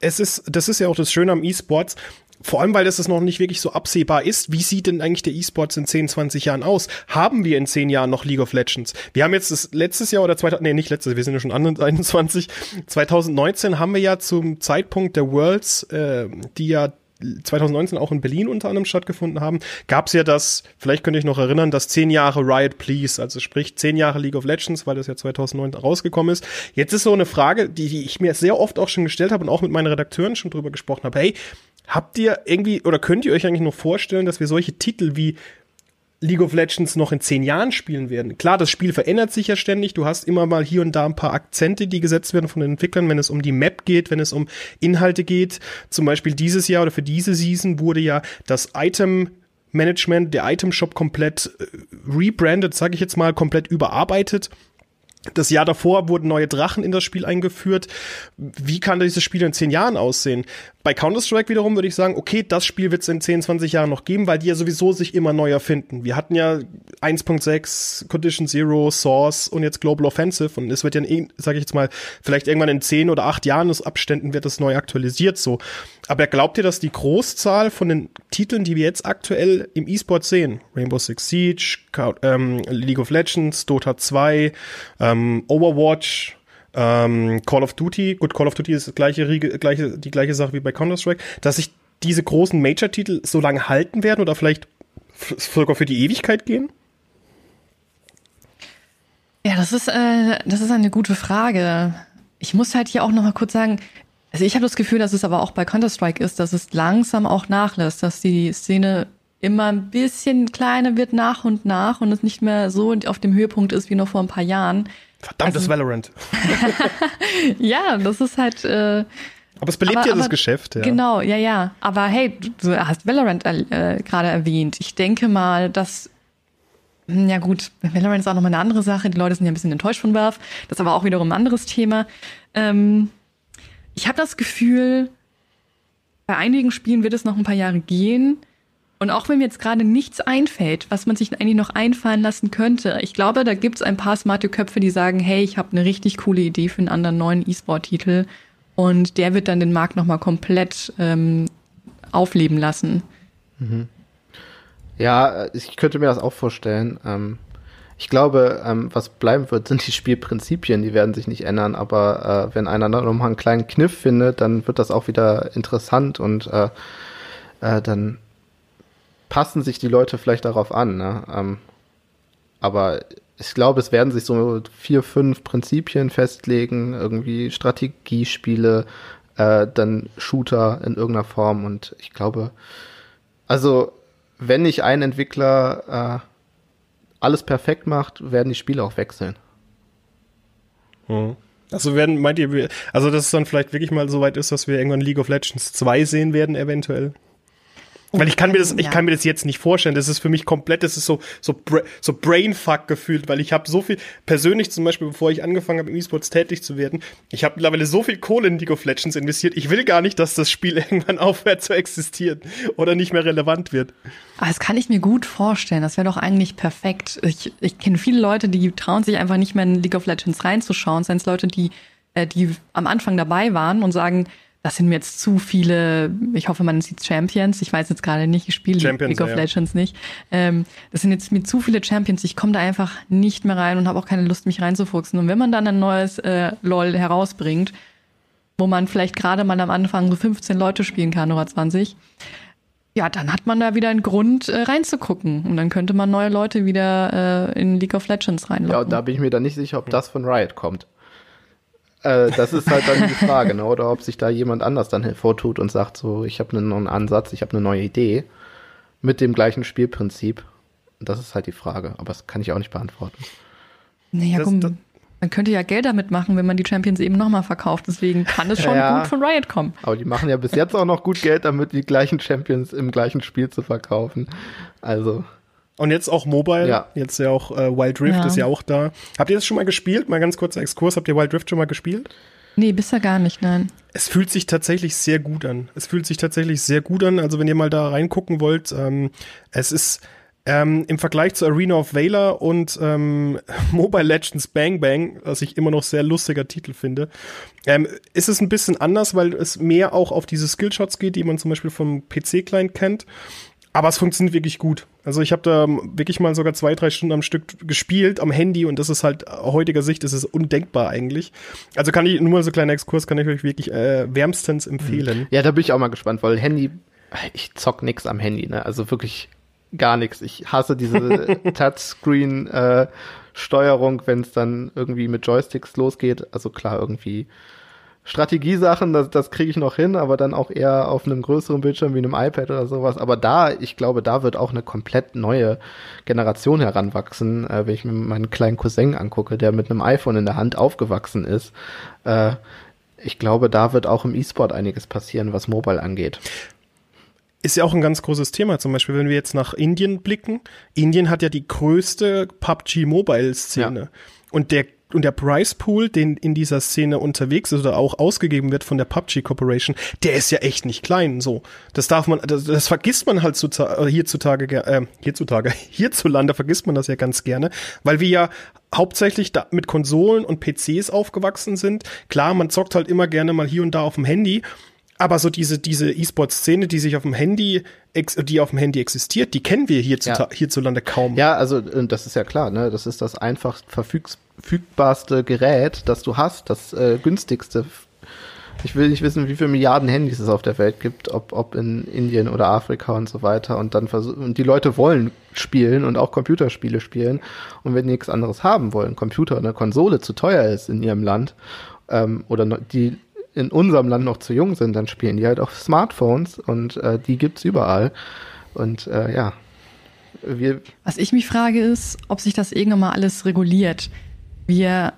es ist, das ist ja auch das Schöne am E-Sports. Vor allem, weil das noch nicht wirklich so absehbar ist. Wie sieht denn eigentlich der E-Sports in 10, 20 Jahren aus? Haben wir in 10 Jahren noch League of Legends? Wir haben jetzt das letztes Jahr oder 2000, nee, nicht letztes, wir sind ja schon 21. 2019 haben wir ja zum Zeitpunkt der Worlds, äh, die ja 2019 auch in Berlin unter anderem stattgefunden haben, gab es ja das, vielleicht könnte ich noch erinnern, das 10 Jahre Riot Please, also sprich 10 Jahre League of Legends, weil das ja 2009 rausgekommen ist. Jetzt ist so eine Frage, die, die ich mir sehr oft auch schon gestellt habe und auch mit meinen Redakteuren schon drüber gesprochen habe. Hey, habt ihr irgendwie oder könnt ihr euch eigentlich noch vorstellen, dass wir solche Titel wie League of Legends noch in zehn Jahren spielen werden. Klar, das Spiel verändert sich ja ständig. Du hast immer mal hier und da ein paar Akzente, die gesetzt werden von den Entwicklern, wenn es um die Map geht, wenn es um Inhalte geht. Zum Beispiel dieses Jahr oder für diese Season wurde ja das Item Management, der Item Shop komplett äh, rebranded, sage ich jetzt mal, komplett überarbeitet. Das Jahr davor wurden neue Drachen in das Spiel eingeführt. Wie kann dieses Spiel in zehn Jahren aussehen? Bei Counter-Strike wiederum würde ich sagen, okay, das Spiel wird es in 10, 20 Jahren noch geben, weil die ja sowieso sich immer neu erfinden. Wir hatten ja 1.6, Condition Zero, Source und jetzt Global Offensive und es wird ja, sage ich jetzt mal, vielleicht irgendwann in 10 oder 8 Jahresabständen wird das neu aktualisiert so. Aber glaubt ihr, dass die Großzahl von den Titeln, die wir jetzt aktuell im E-Sport sehen, Rainbow Six Siege, ähm, League of Legends, Dota 2, ähm, Overwatch, ähm, Call of Duty, gut, Call of Duty ist gleiche, gleiche, die gleiche Sache wie bei Counter-Strike, dass sich diese großen Major-Titel so lange halten werden oder vielleicht sogar für die Ewigkeit gehen? Ja, das ist, äh, das ist eine gute Frage. Ich muss halt hier auch noch mal kurz sagen, also ich habe das Gefühl, dass es aber auch bei Counter-Strike ist, dass es langsam auch nachlässt, dass die Szene immer ein bisschen kleiner wird nach und nach und es nicht mehr so auf dem Höhepunkt ist wie noch vor ein paar Jahren. Verdammtes also, Valorant. ja, das ist halt. Äh, aber es belebt aber, ja das Geschäft, ja. Genau, ja, ja. Aber hey, du hast Valorant äh, gerade erwähnt. Ich denke mal, dass hm, ja gut, Valorant ist auch nochmal eine andere Sache. Die Leute sind ja ein bisschen enttäuscht von Valve. Das ist aber auch wiederum ein anderes Thema. Ähm, ich habe das Gefühl, bei einigen Spielen wird es noch ein paar Jahre gehen. Und auch wenn mir jetzt gerade nichts einfällt, was man sich eigentlich noch einfallen lassen könnte, ich glaube, da gibt es ein paar smarte Köpfe, die sagen, hey, ich habe eine richtig coole Idee für einen anderen neuen E-Sport-Titel. Und der wird dann den Markt nochmal komplett ähm, aufleben lassen. Mhm. Ja, ich könnte mir das auch vorstellen. Ähm, ich glaube, ähm, was bleiben wird, sind die Spielprinzipien, die werden sich nicht ändern, aber äh, wenn einer nochmal einen kleinen Kniff findet, dann wird das auch wieder interessant und äh, äh, dann passen sich die Leute vielleicht darauf an. Ne? Ähm, aber ich glaube, es werden sich so vier, fünf Prinzipien festlegen, irgendwie Strategiespiele, äh, dann Shooter in irgendeiner Form und ich glaube, also wenn nicht ein Entwickler äh, alles perfekt macht, werden die Spiele auch wechseln. Hm. Also werden, meint ihr, also dass es dann vielleicht wirklich mal so weit ist, dass wir irgendwann League of Legends 2 sehen werden, eventuell? Weil ich kann mir das, ich kann mir das jetzt nicht vorstellen. Das ist für mich komplett, das ist so, so, so Brainfuck gefühlt, weil ich habe so viel, persönlich zum Beispiel, bevor ich angefangen habe, im E-Sports tätig zu werden, ich habe mittlerweile so viel Kohle in League of Legends investiert. Ich will gar nicht, dass das Spiel irgendwann aufhört zu existieren oder nicht mehr relevant wird. Ah, das kann ich mir gut vorstellen. Das wäre doch eigentlich perfekt. Ich, ich kenne viele Leute, die trauen sich einfach nicht mehr in League of Legends reinzuschauen. Seien es Leute, die, äh, die am Anfang dabei waren und sagen, das sind mir jetzt zu viele, ich hoffe, man sieht Champions. Ich weiß jetzt gerade nicht, ich spiele League of ja. Legends nicht. Ähm, das sind jetzt mir zu viele Champions. Ich komme da einfach nicht mehr rein und habe auch keine Lust, mich reinzufuchsen. Und wenn man dann ein neues äh, LOL herausbringt, wo man vielleicht gerade mal am Anfang so 15 Leute spielen kann oder 20, ja, dann hat man da wieder einen Grund äh, reinzugucken. Und dann könnte man neue Leute wieder äh, in League of Legends reinlocken. Ja, da bin ich mir dann nicht sicher, ob das von Riot kommt. Äh, das ist halt dann die Frage, ne? oder ob sich da jemand anders dann hervortut und sagt, so, ich habe einen neuen Ansatz, ich habe eine neue Idee mit dem gleichen Spielprinzip. Das ist halt die Frage, aber das kann ich auch nicht beantworten. Naja, das, komm, das, man könnte ja Geld damit machen, wenn man die Champions eben nochmal verkauft. Deswegen kann es schon ja, gut von Riot kommen. Aber die machen ja bis jetzt auch noch gut Geld damit, die gleichen Champions im gleichen Spiel zu verkaufen. Also. Und jetzt auch Mobile. Ja. Jetzt ja auch äh, Wild Rift ja. ist ja auch da. Habt ihr das schon mal gespielt? Mal ganz kurzer Exkurs. Habt ihr Wild Rift schon mal gespielt? Nee, bisher gar nicht, nein. Es fühlt sich tatsächlich sehr gut an. Es fühlt sich tatsächlich sehr gut an. Also wenn ihr mal da reingucken wollt, ähm, es ist ähm, im Vergleich zu Arena of Valor und ähm, Mobile Legends Bang Bang, was ich immer noch sehr lustiger Titel finde, ähm, ist es ein bisschen anders, weil es mehr auch auf diese Skillshots geht, die man zum Beispiel vom PC-Client kennt. Aber es funktioniert wirklich gut. Also ich habe da wirklich mal sogar zwei, drei Stunden am Stück gespielt am Handy und das ist halt heutiger Sicht, das ist undenkbar eigentlich. Also kann ich, nur mal so ein kleiner Exkurs, kann ich euch wirklich äh, wärmstens empfehlen. Ja, da bin ich auch mal gespannt, weil Handy, ich zock nix am Handy, ne? Also wirklich gar nichts. Ich hasse diese Touchscreen äh, Steuerung, wenn es dann irgendwie mit Joysticks losgeht. Also klar, irgendwie Strategiesachen, das, das kriege ich noch hin, aber dann auch eher auf einem größeren Bildschirm wie einem iPad oder sowas. Aber da, ich glaube, da wird auch eine komplett neue Generation heranwachsen, äh, wenn ich mir meinen kleinen Cousin angucke, der mit einem iPhone in der Hand aufgewachsen ist. Äh, ich glaube, da wird auch im E-Sport einiges passieren, was Mobile angeht ist ja auch ein ganz großes Thema. Zum Beispiel, wenn wir jetzt nach Indien blicken. Indien hat ja die größte PUBG Mobile Szene. Ja. Und der und der Price Pool, den in dieser Szene unterwegs ist oder auch ausgegeben wird von der PUBG Corporation, der ist ja echt nicht klein. So, das darf man, das, das vergisst man halt äh, hierzutage, äh, hierzutage, hierzulande vergisst man das ja ganz gerne, weil wir ja hauptsächlich da mit Konsolen und PCs aufgewachsen sind. Klar, man zockt halt immer gerne mal hier und da auf dem Handy, Aber so diese, diese E-Sport-Szene, die sich auf dem Handy, die auf dem Handy existiert, die kennen wir hierzuta- Ja. hierzulande kaum. Ja, also äh, das ist ja klar, ne? Das ist das einfach verfügbarste Gerät, das du hast, das äh, günstigste. Ich will nicht wissen, wie viele Milliarden Handys es auf der Welt gibt, ob, ob in Indien oder Afrika und so weiter. Und dann versuch- und die Leute wollen spielen und auch Computerspiele spielen. Und wenn die nichts anderes haben wollen, Computer oder eine Konsole zu teuer ist in ihrem Land ähm, oder die in unserem Land noch zu jung sind, dann spielen die halt auf Smartphones und äh, die gibt's überall. Und äh, ja, wir, Was ich mich frage ist, ob sich das irgendwann mal alles reguliert. Wir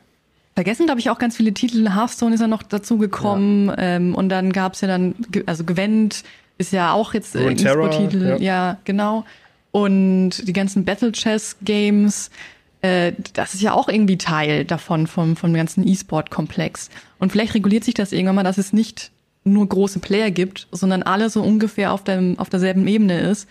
vergessen, glaube ich, auch ganz viele Titel. Hearthstone ist ja noch dazu gekommen ähm, und dann gab's ja dann, also Gwent ist ja auch jetzt äh, ein E-Sport-Titel. ja. Ja. genau. Und die ganzen Battle Chess Games, äh, das ist ja auch irgendwie Teil davon, vom, vom ganzen E-Sport-Komplex. Und vielleicht reguliert sich das irgendwann mal, dass es nicht nur große Player gibt, sondern alle so ungefähr auf, dem, auf derselben Ebene ist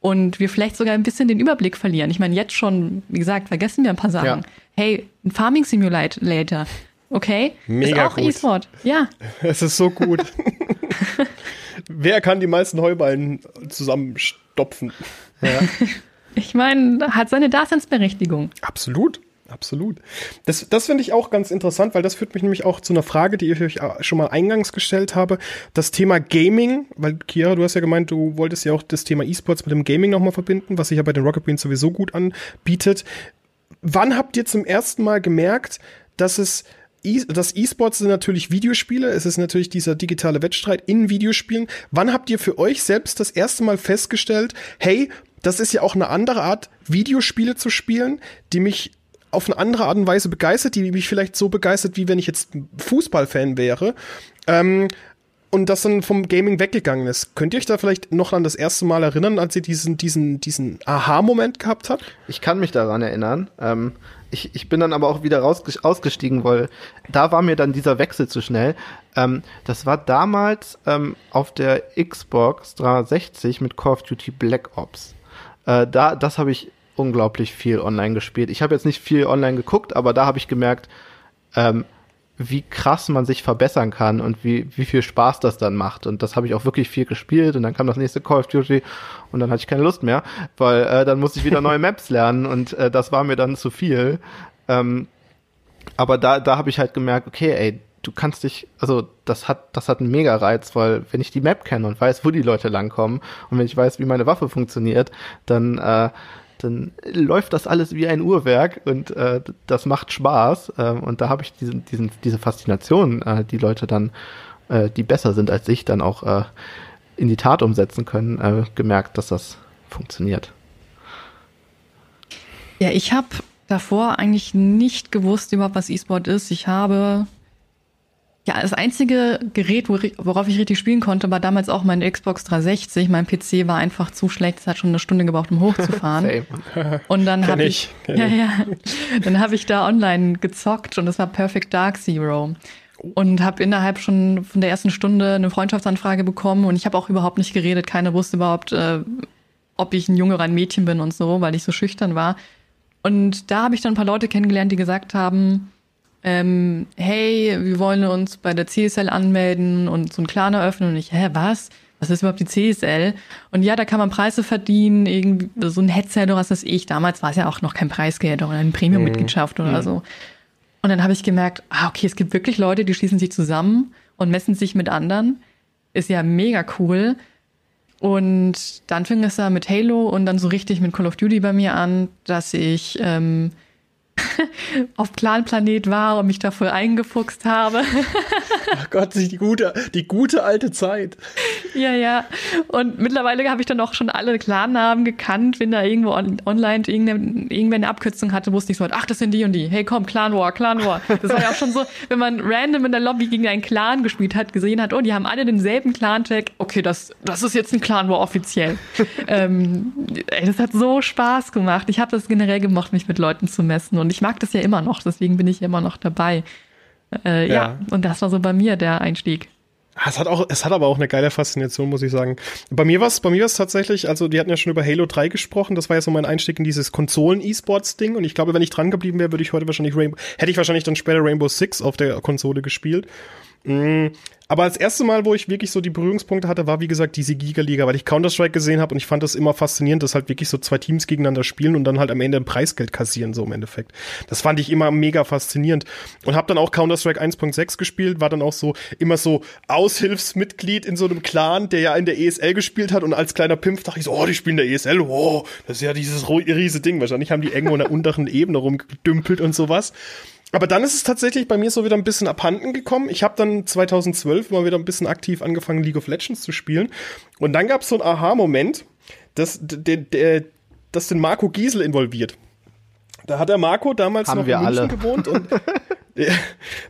und wir vielleicht sogar ein bisschen den Überblick verlieren. Ich meine, jetzt schon, wie gesagt, vergessen wir ein paar Sachen. Ja. Hey, ein Farming Simulator, okay? Mega ist auch. E-Sport. Ja, Es ist so gut. Wer kann die meisten Heuballen zusammenstopfen? ich meine, hat seine Daseinsberechtigung. Absolut. Absolut. Das, das finde ich auch ganz interessant, weil das führt mich nämlich auch zu einer Frage, die ich euch schon mal eingangs gestellt habe. Das Thema Gaming, weil Kira, du hast ja gemeint, du wolltest ja auch das Thema E-Sports mit dem Gaming nochmal verbinden, was sich ja bei den Rocket Beans sowieso gut anbietet. Wann habt ihr zum ersten Mal gemerkt, dass es E- das E-Sports sind natürlich Videospiele, es ist natürlich dieser digitale Wettstreit in Videospielen. Wann habt ihr für euch selbst das erste Mal festgestellt, hey, das ist ja auch eine andere Art, Videospiele zu spielen, die mich auf eine andere Art und Weise begeistert, die mich vielleicht so begeistert, wie wenn ich jetzt Fußballfan wäre. Ähm, und das dann vom Gaming weggegangen ist. Könnt ihr euch da vielleicht noch an das erste Mal erinnern, als ihr diesen, diesen, diesen Aha-Moment gehabt habt? Ich kann mich daran erinnern. Ähm, ich, ich bin dann aber auch wieder raus, ausgestiegen, weil da war mir dann dieser Wechsel zu schnell. Ähm, das war damals ähm, auf der Xbox 360 mit Call of Duty Black Ops. Äh, da, das habe ich unglaublich viel online gespielt. Ich habe jetzt nicht viel online geguckt, aber da habe ich gemerkt, ähm, wie krass man sich verbessern kann und wie, wie viel Spaß das dann macht. Und das habe ich auch wirklich viel gespielt und dann kam das nächste Call of Duty und dann hatte ich keine Lust mehr, weil äh, dann musste ich wieder neue Maps lernen und äh, das war mir dann zu viel. Ähm, aber da, da habe ich halt gemerkt, okay, ey, du kannst dich, also das hat, das hat einen Mega-Reiz, weil wenn ich die Map kenne und weiß, wo die Leute langkommen und wenn ich weiß, wie meine Waffe funktioniert, dann äh, dann läuft das alles wie ein Uhrwerk und äh, das macht Spaß. Äh, und da habe ich diesen, diesen, diese Faszination, äh, die Leute dann, äh, die besser sind als ich, dann auch äh, in die Tat umsetzen können, äh, gemerkt, dass das funktioniert. Ja, ich habe davor eigentlich nicht gewusst überhaupt, was E-Sport ist. Ich habe ja, das einzige Gerät, worauf ich richtig spielen konnte, war damals auch mein Xbox 360. Mein PC war einfach zu schlecht. Es hat schon eine Stunde gebraucht, um hochzufahren. Same. Und dann habe ich, ich, ja, ja, dann habe ich da online gezockt und das war Perfect Dark Zero. Und habe innerhalb schon von der ersten Stunde eine Freundschaftsanfrage bekommen und ich habe auch überhaupt nicht geredet. Keiner wusste überhaupt, äh, ob ich ein Junge oder ein Mädchen bin und so, weil ich so schüchtern war. Und da habe ich dann ein paar Leute kennengelernt, die gesagt haben, ähm, hey, wir wollen uns bei der CSL anmelden und so einen Clan eröffnen. Und ich, hä, was? Was ist überhaupt die CSL? Und ja, da kann man Preise verdienen, irgendwie so ein Headset oder was weiß ich. Damals war es ja auch noch kein Preisgeld oder eine Premium-Mitgliedschaft oder so. Und dann habe ich gemerkt, ah, okay, es gibt wirklich Leute, die schließen sich zusammen und messen sich mit anderen. Ist ja mega cool. Und dann fing es da mit Halo und dann so richtig mit Call of Duty bei mir an, dass ich ähm, auf Planplanet war und mich da voll eingefuchst habe. Ach Gott, die gute, die gute alte Zeit. ja, ja. Und mittlerweile habe ich dann auch schon alle Clan-Namen gekannt, wenn da irgendwo on online irgendeine, irgendwer eine Abkürzung hatte, wusste ich so, ach, das sind die und die. Hey, komm, Clan War, Clan War. Das war ja auch schon so, wenn man random in der Lobby gegen einen Clan gespielt hat, gesehen hat, oh, die haben alle denselben Clan-Tag. Okay, das, das ist jetzt ein Clan War offiziell. ähm, ey, das hat so Spaß gemacht. Ich habe das generell gemacht, mich mit Leuten zu messen. Und ich mag das ja immer noch, deswegen bin ich immer noch dabei. Äh, ja. Ja. und das war so bei mir der Einstieg. Ah, Es hat auch, es hat aber auch eine geile Faszination, muss ich sagen. Bei mir war es, bei mir war es tatsächlich, also die hatten ja schon über Halo 3 gesprochen, das war ja so mein Einstieg in dieses Konsolen-E-Sports-Ding und ich glaube, wenn ich dran geblieben wäre, würde ich heute wahrscheinlich Rainbow, hätte ich wahrscheinlich dann später Rainbow Six auf der Konsole gespielt. Aber das erste Mal, wo ich wirklich so die Berührungspunkte hatte, war wie gesagt diese Giga-Liga, weil ich Counter-Strike gesehen habe und ich fand das immer faszinierend, dass halt wirklich so zwei Teams gegeneinander spielen und dann halt am Ende ein Preisgeld kassieren, so im Endeffekt. Das fand ich immer mega faszinierend. Und habe dann auch Counter-Strike 1.6 gespielt, war dann auch so immer so Aushilfsmitglied in so einem Clan, der ja in der ESL gespielt hat und als kleiner Pimpf dachte ich so, oh, die spielen in der ESL, wow, das ist ja dieses riese Ding. Wahrscheinlich haben die irgendwo in der unteren Ebene rumgedümpelt und sowas. Aber dann ist es tatsächlich bei mir so wieder ein bisschen abhanden gekommen. Ich habe dann 2012 mal wieder ein bisschen aktiv angefangen, League of Legends zu spielen. Und dann gab es so einen Aha-Moment, dass, der, der, das den Marco Giesel involviert. Da hat der Marco damals Haben noch in München alle. gewohnt und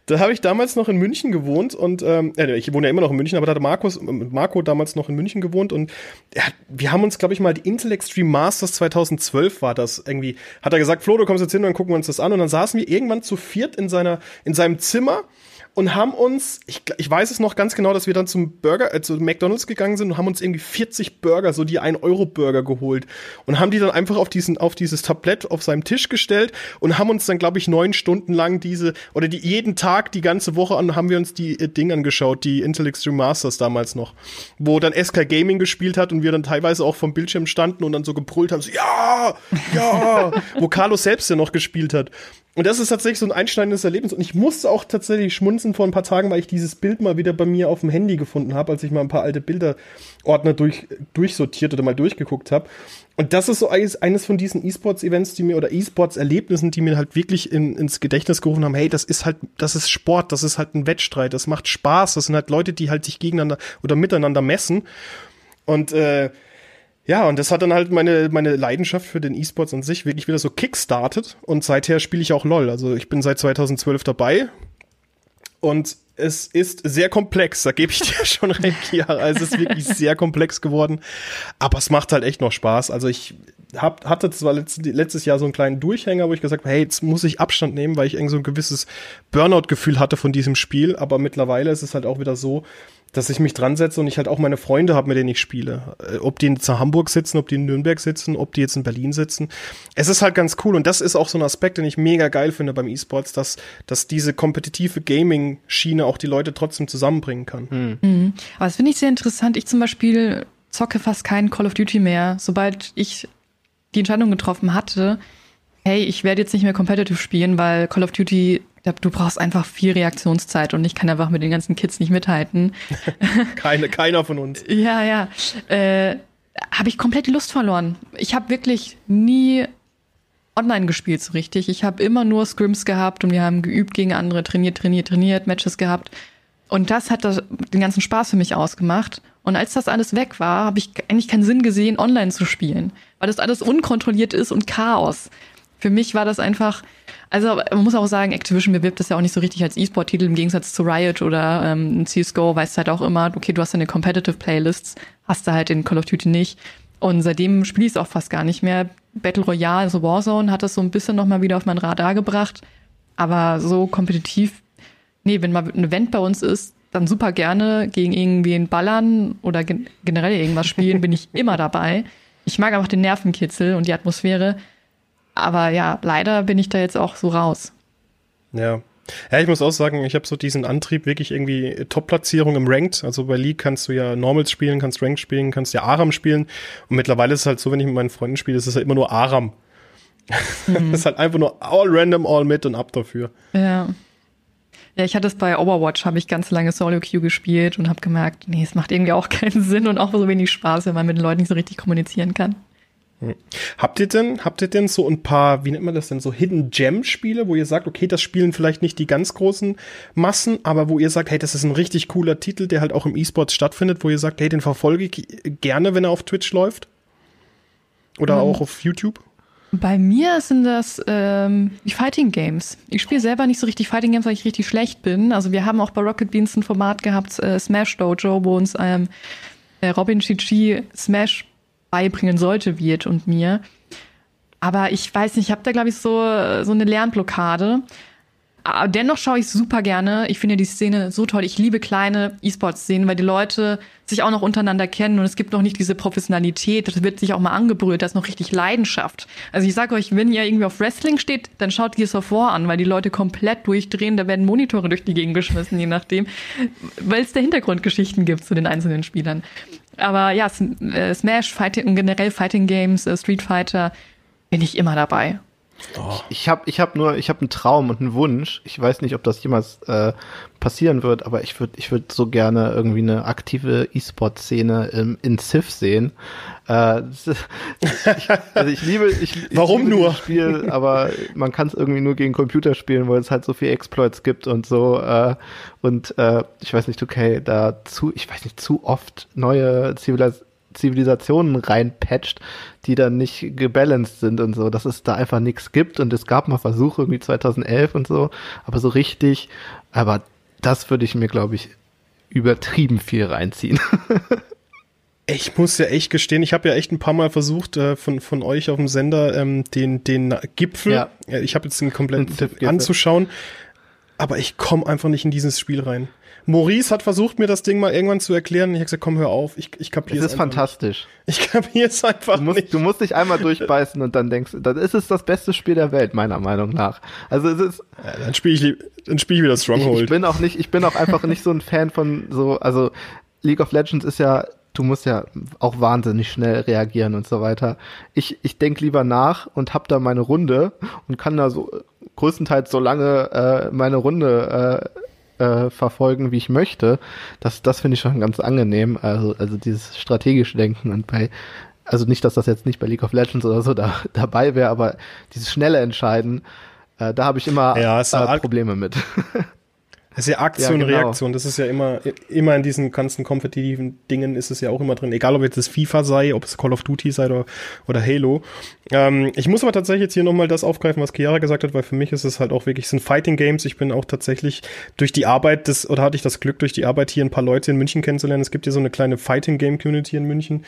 da habe ich damals noch in München gewohnt und ähm, äh, ich wohne ja immer noch in München, aber da hat Markus, Marco damals noch in München gewohnt und hat, wir haben uns, glaube ich, mal die Intel Extreme Masters 2012 war das irgendwie, hat er gesagt, Flo, du kommst jetzt hin, dann gucken wir uns das an und dann saßen wir irgendwann zu viert in seiner, in seinem Zimmer und haben uns, ich, ich weiß es noch ganz genau, dass wir dann zum Burger, äh, zu McDonalds gegangen sind und haben uns irgendwie 40 Burger, so die 1-Euro-Burger geholt und haben die dann einfach auf diesen, auf dieses Tablett auf seinem Tisch gestellt und haben uns dann, glaube ich, neun Stunden lang diese, oder die, jeden Tag, die ganze Woche an, haben wir uns die äh, Dinge angeschaut, die Intel Extreme Masters damals noch, wo dann SK Gaming gespielt hat und wir dann teilweise auch vom Bildschirm standen und dann so gebrüllt haben, so, ja, ja, wo Carlos selbst ja noch gespielt hat. Und das ist tatsächlich so ein einschneidendes Erlebnis. Und ich musste auch tatsächlich schmunzen vor ein paar Tagen, weil ich dieses Bild mal wieder bei mir auf dem Handy gefunden habe, als ich mal ein paar alte Bilderordner durch, durchsortiert oder mal durchgeguckt habe. Und das ist so eines, eines von diesen E-Sports-Events, die mir oder E-Sports-Erlebnissen, die mir halt wirklich in, ins Gedächtnis gerufen haben, hey, das ist halt, das ist Sport, das ist halt ein Wettstreit, das macht Spaß, das sind halt Leute, die halt sich gegeneinander oder miteinander messen. Und äh, ja, und das hat dann halt meine, meine Leidenschaft für den E-Sports an sich wirklich wieder so kickstartet. Und seither spiele ich auch LOL. Also ich bin seit 2012 dabei. Und es ist sehr komplex, da gebe ich dir schon recht. Also es ist wirklich sehr komplex geworden. Aber es macht halt echt noch Spaß. Also ich hab, hatte zwar letztes, letztes Jahr so einen kleinen Durchhänger, wo ich gesagt habe, hey, jetzt muss ich Abstand nehmen, weil ich irgendwie so ein gewisses Burnout-Gefühl hatte von diesem Spiel. Aber mittlerweile ist es halt auch wieder so, dass ich mich dran setze und ich halt auch meine Freunde habe, mit denen ich spiele. Äh, Ob die jetzt in Hamburg sitzen, ob die in Nürnberg sitzen, ob die jetzt in Berlin sitzen. Es ist halt ganz cool und das ist auch so ein Aspekt, den ich mega geil finde beim E-Sports, dass, dass diese kompetitive Gaming-Schiene auch die Leute trotzdem zusammenbringen kann. Mhm. Aber das finde ich sehr interessant. Ich zum Beispiel zocke fast keinen Call of Duty mehr. Sobald ich die Entscheidung getroffen hatte, hey, ich werde jetzt nicht mehr competitive spielen, weil Call of Duty, du brauchst einfach viel Reaktionszeit und ich kann einfach mit den ganzen Kids nicht mithalten. Keine, keiner von uns. Ja, ja. Äh, habe ich komplett die Lust verloren. Ich habe wirklich nie online gespielt so richtig. Ich habe immer nur Scrims gehabt und wir haben geübt gegen andere, trainiert, trainiert, trainiert, Matches gehabt. Und das hat das, den ganzen Spaß für mich ausgemacht. Und als das alles weg war, habe ich eigentlich keinen Sinn gesehen, online zu spielen, weil das alles unkontrolliert ist und Chaos. Für mich war das einfach, also man muss auch sagen, Activision bewirbt das ja auch nicht so richtig als E-Sport-Titel im Gegensatz zu Riot oder ähm, CSGO, weißt halt auch immer, okay, du hast deine Competitive Playlists, hast du halt in Call of Duty nicht. Und seitdem spiele ich es auch fast gar nicht mehr. Battle Royale, also Warzone, hat das so ein bisschen nochmal wieder auf mein Radar gebracht. Aber so kompetitiv, nee, wenn mal ein Event bei uns ist, dann super gerne gegen irgendwen ballern oder gen generell irgendwas spielen, bin ich immer dabei. Ich mag einfach den Nervenkitzel und die Atmosphäre. Aber ja, leider bin ich da jetzt auch so raus. Ja. Ja, ich muss auch sagen, ich habe so diesen Antrieb, wirklich irgendwie Top-Platzierung im Ranked. Also bei League kannst du ja Normals spielen, kannst Ranked spielen, kannst ja Aram spielen. Und mittlerweile ist es halt so, wenn ich mit meinen Freunden spiele, ist es halt immer nur Aram. Mhm. das ist halt einfach nur all random, all mit und ab dafür. Ja. Ja, ich hatte es bei Overwatch, habe ich ganz lange Solo Queue gespielt und habe gemerkt, nee, es macht irgendwie auch keinen Sinn und auch so wenig Spaß, wenn man mit den Leuten nicht so richtig kommunizieren kann. Hm. Habt ihr denn, habt ihr denn so ein paar, wie nennt man das denn, so Hidden Gem Spiele, wo ihr sagt, okay, das spielen vielleicht nicht die ganz großen Massen, aber wo ihr sagt, hey, das ist ein richtig cooler Titel, der halt auch im E-Sports stattfindet, wo ihr sagt, hey, den verfolge ich gerne, wenn er auf Twitch läuft? Oder mhm. auch auf YouTube? Bei mir sind das ähm, die Fighting Games. Ich spiele selber nicht so richtig Fighting Games, weil ich richtig schlecht bin. Also wir haben auch bei Rocket Beans ein Format gehabt, äh, Smash Dojo, wo uns ähm, äh, Robin Chichi Smash beibringen sollte, wird und mir. Aber ich weiß nicht, ich habe da, glaube ich, so, so eine Lernblockade. Aber dennoch schaue ich super gerne. Ich finde die Szene so toll. Ich liebe kleine E-Sports-Szenen, weil die Leute sich auch noch untereinander kennen und es gibt noch nicht diese Professionalität. Das wird sich auch mal angebrüllt. Da ist noch richtig Leidenschaft. Also ich sage euch, wenn ihr irgendwie auf Wrestling steht, dann schaut Gears of War an, weil die Leute komplett durchdrehen. Da werden Monitore durch die Gegend geschmissen, je nachdem, weil es da Hintergrundgeschichten gibt zu den einzelnen Spielern. Aber ja, äh, Smash, Fighting, generell Fighting Games, äh, Street Fighter, bin ich immer dabei. Oh. Ich habe ich hab nur, ich habe einen Traum und einen Wunsch. Ich weiß nicht, ob das jemals äh, passieren wird, aber ich würde ich würd so gerne irgendwie eine aktive E-Sport-Szene in, Civ sehen. Äh, ich, also ich liebe, ich, ich Warum liebe nur? Spiel, aber man kann es irgendwie nur gegen Computer spielen, weil es halt so viel Exploits gibt und so. Äh, und äh, ich weiß nicht, okay, da zu, ich weiß nicht, zu oft neue Zivilisationen Zivilisationen reinpatcht, die dann nicht gebalanced sind und so, dass es da einfach nichts gibt und es gab mal Versuche irgendwie 2011 und so, aber so richtig, aber das würde ich mir, glaube ich, übertrieben viel reinziehen. Ich muss ja echt gestehen, ich habe ja echt ein paar Mal versucht, äh, von, von euch auf dem Sender ähm, den, den Gipfel, ja. ich habe jetzt den kompletten anzuschauen, aber ich komme einfach nicht in dieses Spiel rein. Maurice hat versucht, mir das Ding mal irgendwann zu erklären. Ich habe gesagt, komm, hör auf, ich, ich kapiere es. Es ist fantastisch. Nicht. Ich kapiere es einfach du musst, nicht. Du musst dich einmal durchbeißen und dann denkst, dann ist es das beste Spiel der Welt, meiner Meinung nach. Also es ist. Ja, dann spiele ich, dann spiele ich wieder Stronghold. Ich, ich bin auch nicht, ich bin auch einfach nicht so ein Fan von so, also League of Legends ist ja du musst ja auch wahnsinnig schnell reagieren und so weiter. Ich, ich denk lieber nach und hab da meine Runde und kann da so größtenteils so lange äh, meine Runde äh, äh, verfolgen, wie ich möchte. Das, das finde ich schon ganz angenehm. Also, also dieses strategische Denken und bei, also nicht, dass das jetzt nicht bei League of Legends oder so da, dabei wäre, aber dieses schnelle Entscheiden, äh, da habe ich immer ja, äh, Probleme mit. Das ist ja Aktion, ja, genau. Reaktion. Das ist ja immer, immer in diesen ganzen kompetitiven Dingen ist es ja auch immer drin. Egal, ob jetzt das FIFA sei, ob es Call of Duty sei oder, oder Halo. Ähm, ich muss aber tatsächlich jetzt hier nochmal das aufgreifen, was Chiara gesagt hat, weil für mich ist es halt auch wirklich, es sind Fighting Games. Ich bin auch tatsächlich durch die Arbeit des, oder hatte ich das Glück, durch die Arbeit hier ein paar Leute in München kennenzulernen. Es gibt hier so eine kleine Fighting Game Community in München.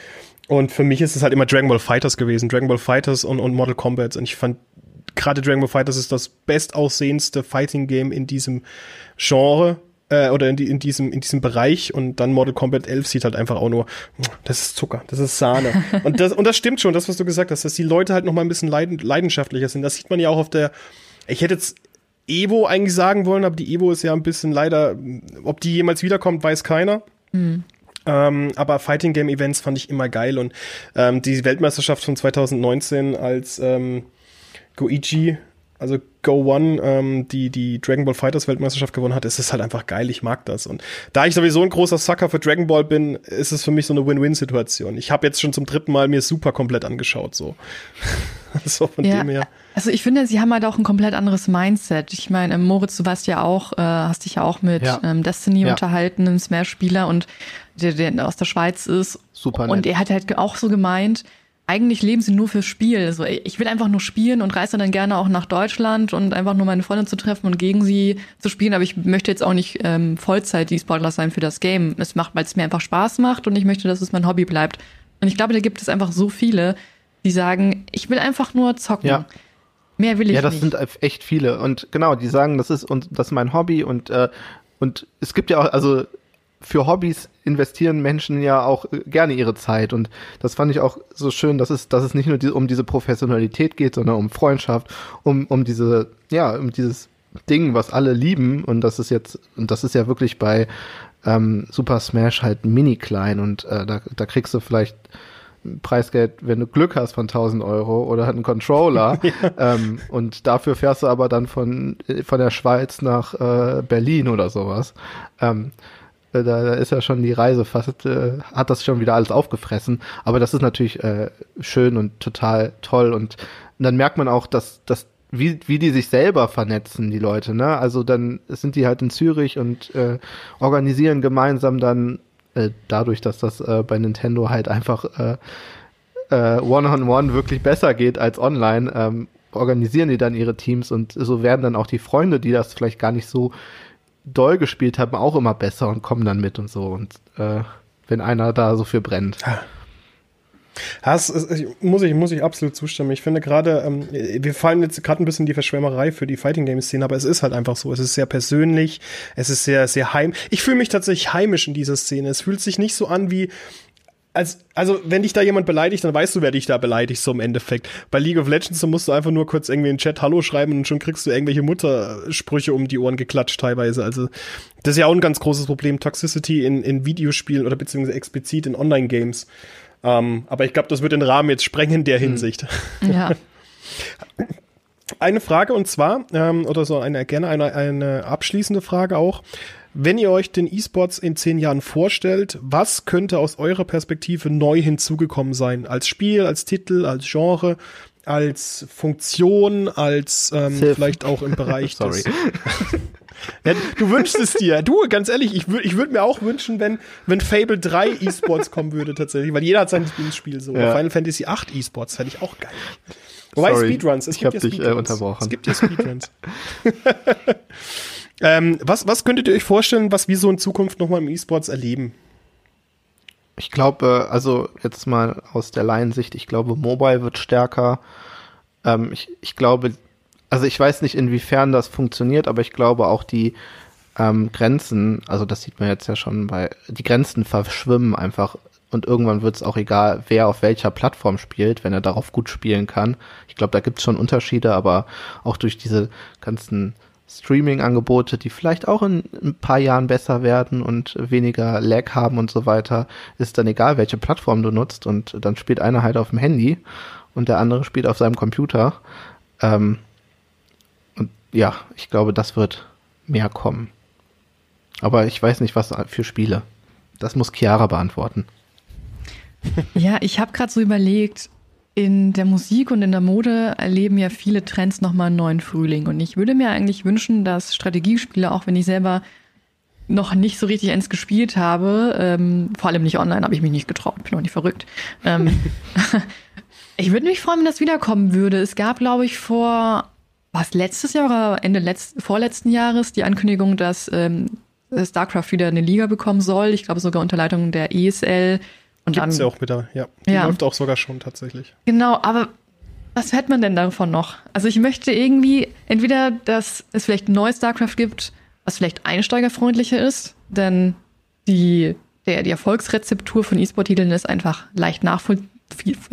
Und für mich ist es halt immer Dragon Ball Fighters gewesen. Dragon Ball Fighters und, und Mortal Kombat. Und ich fand gerade Dragon Ball Fighters ist das bestaussehendste Fighting Game in diesem Genre äh, oder in, die, in, diesem, in diesem Bereich und dann Mortal Kombat 11 sieht halt einfach auch nur, das ist Zucker, das ist Sahne. und, das, und das stimmt schon, das, was du gesagt hast, dass die Leute halt noch mal ein bisschen leiden, leidenschaftlicher sind. Das sieht man ja auch auf der, ich hätte jetzt Evo eigentlich sagen wollen, aber die Evo ist ja ein bisschen leider, ob die jemals wiederkommt, weiß keiner. Mhm. Ähm, aber Fighting Game Events fand ich immer geil und ähm, die Weltmeisterschaft von 2019 als ähm, Goichi also Go One, ähm, die die Dragon Ball Fighters Weltmeisterschaft gewonnen hat, ist es halt einfach geil. Ich mag das. Und da ich sowieso ein großer Sucker für Dragon Ball bin, ist es für mich so eine Win-Win-Situation. Ich habe jetzt schon zum dritten Mal mir super komplett angeschaut. So, so von ja, dem her. Also ich finde, sie haben halt auch ein komplett anderes Mindset. Ich meine, ähm, Moritz, du warst ja auch, äh, hast dich ja auch mit ja. ähm, Destiny ja. unterhalten, einem Smash-Spieler und der, der aus der Schweiz ist. Super. Nett. Und er hat halt auch so gemeint, eigentlich leben sie nur fürs Spiel. Also ich will einfach nur spielen und reise dann gerne auch nach Deutschland und einfach nur meine Freunde zu treffen und gegen sie zu spielen. Aber ich möchte jetzt auch nicht ähm, Vollzeit E-Sportler sein für das Game. Es macht, weil es mir einfach Spaß macht und ich möchte, dass es mein Hobby bleibt. Und ich glaube, da gibt es einfach so viele, die sagen, ich will einfach nur zocken. Ja. Mehr will ich nicht. Ja, das nicht. sind echt viele. Und genau, die sagen, das ist und das ist mein Hobby und äh, und es gibt ja auch, also für Hobbys investieren Menschen ja auch äh, gerne ihre Zeit und das fand ich auch so schön, dass es, dass es nicht nur die, um diese Professionalität geht, sondern um Freundschaft, um, um diese, ja, um dieses Ding, was alle lieben und das ist jetzt, und das ist ja wirklich bei ähm, Super Smash halt mini klein und äh, da, da kriegst du vielleicht Preisgeld, wenn du Glück hast von 1000 Euro oder halt einen Controller. ja. ähm, und dafür fährst du aber dann von, von der Schweiz nach äh, Berlin oder sowas. Ähm, äh, da, da ist ja schon die Reise fast, äh, hat das schon wieder alles aufgefressen. Aber das ist natürlich äh, schön und total toll. Und, und dann merkt man auch, dass, dass wie, wie die sich selber vernetzen, die Leute, ne? Also dann sind die halt in Zürich und äh, organisieren gemeinsam dann, äh, dadurch, dass das äh, bei Nintendo halt einfach äh, äh, One-on-One -on -one wirklich besser geht als online, ähm, organisieren die dann ihre Teams und so werden dann auch die Freunde, die das vielleicht gar nicht so doll gespielt haben, auch immer besser und kommen dann mit und so. Und äh, wenn einer da so viel brennt. Das muss ich, muss ich absolut zustimmen. Ich finde gerade, ähm, wir fallen jetzt gerade ein bisschen in die Verschwärmerei für die Fighting Game Szene, aber es ist halt einfach so. Es ist sehr persönlich, es ist sehr, sehr heim. Ich fühle mich tatsächlich heimisch in dieser Szene. Es fühlt sich nicht so an wie, als, also, wenn dich da jemand beleidigt, dann weißt du, wer dich da beleidigt, so im Endeffekt. Bei League of Legends, da musst du einfach nur kurz irgendwie in den Chat Hallo schreiben und schon kriegst du irgendwelche Muttersprüche um die Ohren geklatscht teilweise. Also, das ist ja auch ein ganz großes Problem, Toxicity in, in Videospielen oder beziehungsweise explizit in Online-Games. Ähm, aber ich glaube, das wird den Rahmen jetzt sprengen in der hm. Hinsicht. Ja. Eine Frage und zwar, ähm, oder so eine, gerne eine, eine abschließende Frage auch. Wenn ihr euch den E-Sports in zehn Jahren vorstellt, was könnte aus eurer Perspektive neu hinzugekommen sein? Als Spiel, als Titel, als Genre, als Funktion, als ähm, vielleicht auch im Bereich Sorry. des. ja, du wünschst es dir. Du, ganz ehrlich, ich würde ich würd mir auch wünschen, wenn, wenn Fable 3 E-Sports kommen würde tatsächlich, weil jeder hat sein Spiel so. Ja. Final Fantasy 8 E-Sports fände ich auch geil. Wobei Sorry, Speedruns, es ich habe dich äh, unterbrochen. Es gibt ja Speedruns. Ähm, was, was könntet ihr euch vorstellen, was wir so in Zukunft nochmal im E-Sports erleben? Ich glaube, also jetzt mal aus der Laiensicht, ich glaube, Mobile wird stärker. Ähm, ich, ich glaube, also ich weiß nicht, inwiefern das funktioniert, aber ich glaube auch die ähm, Grenzen, also das sieht man jetzt ja schon bei, die Grenzen verschwimmen einfach und irgendwann wird es auch egal, wer auf welcher Plattform spielt, wenn er darauf gut spielen kann. Ich glaube, da gibt es schon Unterschiede, aber auch durch diese ganzen Streaming-Angebote, die vielleicht auch in ein paar Jahren besser werden und weniger Lag haben und so weiter, ist dann egal, welche Plattform du nutzt und dann spielt einer halt auf dem Handy und der andere spielt auf seinem Computer. Ähm, und ja, ich glaube, das wird mehr kommen. Aber ich weiß nicht, was für Spiele. Das muss Chiara beantworten. Ja, ich habe gerade so überlegt, in der Musik und in der Mode erleben ja viele Trends nochmal einen neuen Frühling. Und ich würde mir eigentlich wünschen, dass Strategiespiele, auch wenn ich selber noch nicht so richtig eins gespielt habe, ähm, vor allem nicht online, habe ich mich nicht getraut, bin auch nicht verrückt. Ähm, ich würde mich freuen, wenn das wiederkommen würde. Es gab, glaube ich, vor was letztes Jahr oder Ende letzt, vorletzten Jahres die Ankündigung, dass ähm, StarCraft wieder eine Liga bekommen soll. Ich glaube sogar unter Leitung der ESL und Gibt's dann, ja auch wieder, ja. Die ja. läuft auch sogar schon tatsächlich. Genau, aber was hört man denn davon noch? Also ich möchte irgendwie entweder, dass es vielleicht ein neues StarCraft gibt, was vielleicht einsteigerfreundlicher ist, denn die, der, die Erfolgsrezeptur von E-Sport-Titeln ist einfach leicht nachvoll,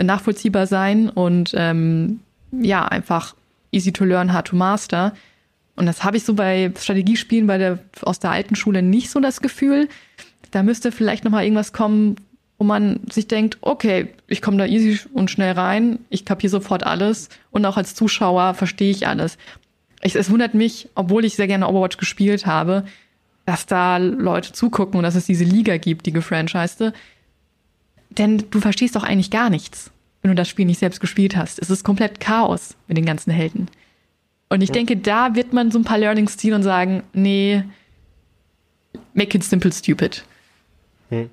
nachvollziehbar sein und ähm, ja, einfach easy to learn, hard to master. Und das habe ich so bei Strategiespielen bei der, aus der alten Schule nicht so das Gefühl. Da müsste vielleicht noch mal irgendwas kommen, wo man sich denkt, okay, ich komme da easy und schnell rein, ich kapiere sofort alles und auch als Zuschauer verstehe ich alles. Ich, es wundert mich, obwohl ich sehr gerne Overwatch gespielt habe, dass da Leute zugucken und dass es diese Liga gibt, die gefranchisede. Denn du verstehst doch eigentlich gar nichts, wenn du das Spiel nicht selbst gespielt hast. Es ist komplett Chaos mit den ganzen Helden. Und ich denke, da wird man so ein paar Learnings ziehen und sagen, nee, make it simple stupid. Hm.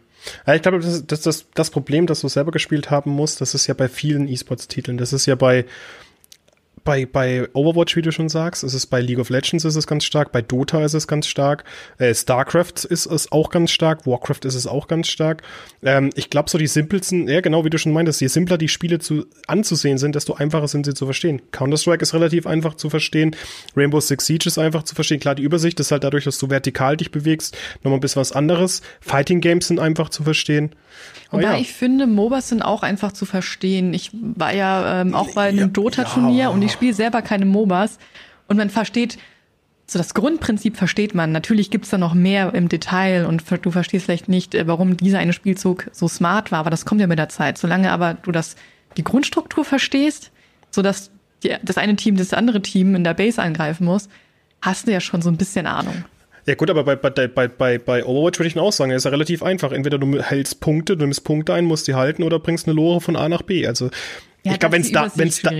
Ja, ich glaube, das das, das, das Problem, das du selber gespielt haben musst, das ist ja bei vielen E-Sports-Titeln. Das ist ja bei bei, bei Overwatch, wie du schon sagst, ist es bei League of Legends ist es ganz stark, bei Dota ist es ganz stark, äh, StarCraft ist es auch ganz stark, Warcraft ist es auch ganz stark. Ähm, ich glaube, so die simpelsten, ja genau, wie du schon meintest, je simpler die Spiele zu, anzusehen sind, desto einfacher sind sie zu verstehen. Counter-Strike ist relativ einfach zu verstehen, Rainbow Six Siege ist einfach zu verstehen. Klar, die Übersicht ist halt dadurch, dass du vertikal dich bewegst, nochmal ein bisschen was anderes. Fighting Games sind einfach zu verstehen. Wobei ja. ich finde, MOBAs sind auch einfach zu verstehen. Ich war ja ähm, auch bei einem ja, Dota-Turnier ja. und ich spiele selber keine MOBAs. Und man versteht, so das Grundprinzip versteht man. Natürlich gibt's da noch mehr im Detail und du verstehst vielleicht nicht, äh, warum dieser eine Spielzug so smart war, aber das kommt ja mit der Zeit. Solange aber du das, die Grundstruktur verstehst, so dass die, das eine Team das andere Team in der Base angreifen muss, hast du ja schon so ein bisschen Ahnung. Ja gut, aber bei, bei, bei, bei Overwatch würde ich auch sagen, ist ja relativ einfach. Entweder du hältst Punkte, du nimmst Punkte ein, musst die halten oder bringst eine Lore von A nach B. Also ja, ich glaube, wenn es da, wenn's da,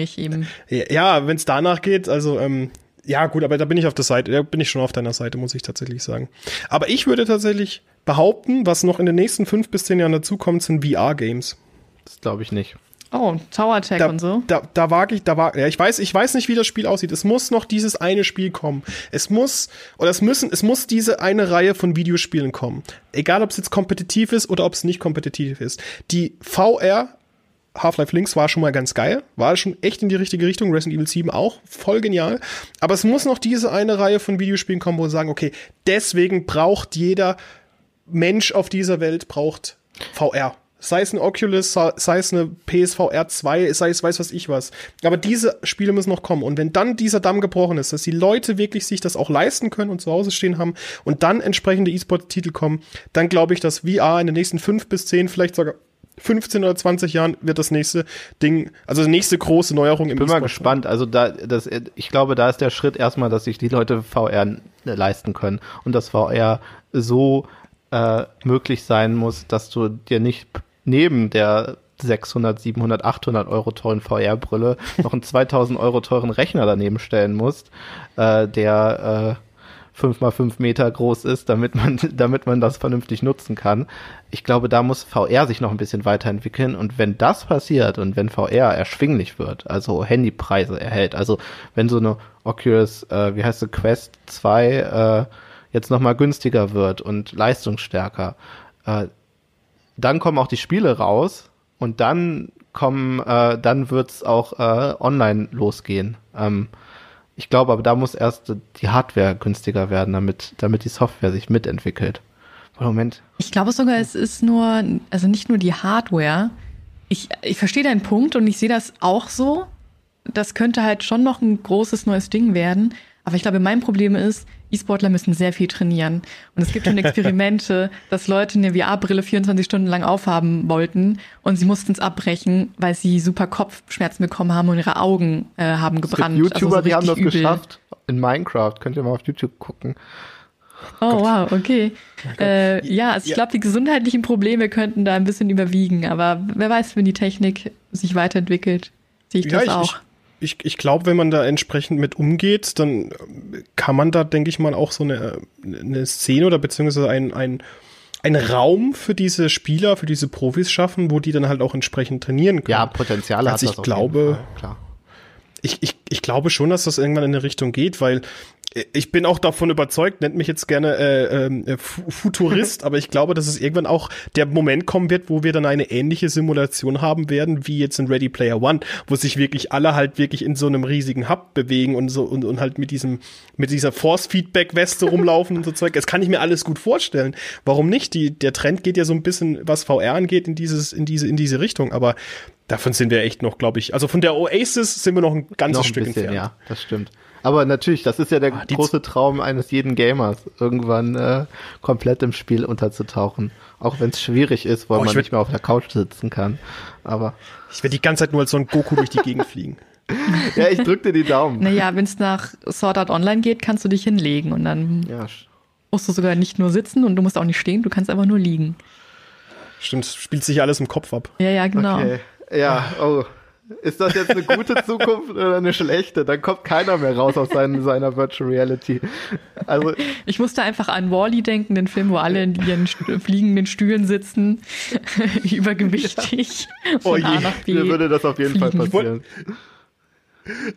ja, wenn es danach geht, also ähm, ja gut, aber da bin ich auf der Seite, da bin ich schon auf deiner Seite, muss ich tatsächlich sagen. Aber ich würde tatsächlich behaupten, was noch in den nächsten fünf bis zehn Jahren dazukommt, sind VR-Games. Das glaube ich nicht. Oh, Tower Attack da, und so. Da, da wage ich, da war, ja, ich weiß, ich weiß nicht, wie das Spiel aussieht. Es muss noch dieses eine Spiel kommen. Es muss, oder es müssen, es muss diese eine Reihe von Videospielen kommen. Egal, ob es jetzt kompetitiv ist oder ob es nicht kompetitiv ist. Die VR Half-Life Links war schon mal ganz geil, war schon echt in die richtige Richtung, Resident Evil 7 auch, voll genial. Aber es muss noch diese eine Reihe von Videospielen kommen, wo wir sagen, okay, deswegen braucht jeder Mensch auf dieser Welt braucht VR. Sei es ein Oculus, sei es eine PSVR 2, sei es weiß was ich was. Aber diese Spiele müssen noch kommen. Und wenn dann dieser Damm gebrochen ist, dass die Leute wirklich sich das auch leisten können und zu Hause stehen haben und dann entsprechende E-Sport-Titel kommen, dann glaube ich, dass VR in den nächsten fünf bis zehn, vielleicht sogar 15 oder 20 Jahren wird das nächste Ding, also die nächste große Neuerung im Ich bin mal gespannt. Also da, das, ich glaube, da ist der Schritt erstmal, dass sich die Leute VR leisten können und dass VR so äh, möglich sein muss, dass du dir nicht neben der 600, 700, 800 Euro teuren VR-Brille noch einen 2000 Euro teuren Rechner daneben stellen musst, äh, der äh, 5 mal 5 Meter groß ist, damit man, damit man das vernünftig nutzen kann. Ich glaube, da muss VR sich noch ein bisschen weiterentwickeln und wenn das passiert und wenn VR erschwinglich wird, also Handypreise erhält, also wenn so eine Oculus, äh, wie heißt sie, Quest 2 äh, jetzt nochmal günstiger wird und leistungsstärker, äh, dann kommen auch die Spiele raus und dann kommen, äh, dann wird's auch äh, online losgehen. Ähm, ich glaube, aber da muss erst die Hardware günstiger werden, damit, damit die Software sich mitentwickelt. Moment. Ich glaube sogar, es ist nur, also nicht nur die Hardware. Ich, ich verstehe deinen Punkt und ich sehe das auch so. Das könnte halt schon noch ein großes neues Ding werden. Aber ich glaube, mein Problem ist, E-Sportler müssen sehr viel trainieren. Und es gibt schon Experimente, dass Leute eine VR-Brille 24 Stunden lang aufhaben wollten und sie mussten es abbrechen, weil sie super Kopfschmerzen bekommen haben und ihre Augen äh, haben gebrannt. Es gibt YouTuber, also so die haben das übel. geschafft in Minecraft. Könnt ihr mal auf YouTube gucken. Oh, Gott. wow, okay. Oh äh, ja, also ich glaube, die gesundheitlichen Probleme könnten da ein bisschen überwiegen. Aber wer weiß, wenn die Technik sich weiterentwickelt, sehe ich ja, das ich, auch. Ich ich, ich glaube, wenn man da entsprechend mit umgeht, dann kann man da, denke ich mal, auch so eine, eine Szene oder beziehungsweise ein, ein, ein Raum für diese Spieler, für diese Profis schaffen, wo die dann halt auch entsprechend trainieren können. Ja, Potenziale also hat ich glaube, klar. Ich, ich, ich glaube schon, dass das irgendwann in eine Richtung geht, weil ich bin auch davon überzeugt, nennt mich jetzt gerne äh, äh, Futurist, aber ich glaube, dass es irgendwann auch der Moment kommen wird, wo wir dann eine ähnliche Simulation haben werden, wie jetzt in Ready Player One, wo sich wirklich alle halt wirklich in so einem riesigen Hub bewegen und so und, und halt mit diesem, mit dieser Force-Feedback-Weste rumlaufen und so Zeug. Das kann ich mir alles gut vorstellen. Warum nicht? Die, der Trend geht ja so ein bisschen, was VR angeht, in dieses, in diese, in diese Richtung, aber davon sind wir echt noch, glaube ich. Also von der Oasis sind wir noch ein ganzes noch ein Stück bisschen, entfernt. Ja, das stimmt. Aber natürlich, das ist ja der ah, große Traum eines jeden Gamers, irgendwann äh, komplett im Spiel unterzutauchen. Auch wenn es schwierig ist, weil oh, man nicht mehr auf der Couch sitzen kann. Aber ich werde die ganze Zeit nur als so ein Goku durch die Gegend fliegen. ja, ich drück dir die Daumen. Naja, wenn es nach Sword Art Online geht, kannst du dich hinlegen und dann ja. musst du sogar nicht nur sitzen und du musst auch nicht stehen, du kannst einfach nur liegen. Stimmt, spielt sich alles im Kopf ab. Ja, ja, genau. Okay. Ja, oh. Ist das jetzt eine gute Zukunft oder eine schlechte? Dann kommt keiner mehr raus aus seinen, seiner Virtual Reality. Also ich musste einfach an Wally denken, den Film, wo alle in ihren fliegenden Stühlen sitzen, übergewichtig ja. von oh je, A nach B. Mir würde das auf jeden fliegen. Fall passieren.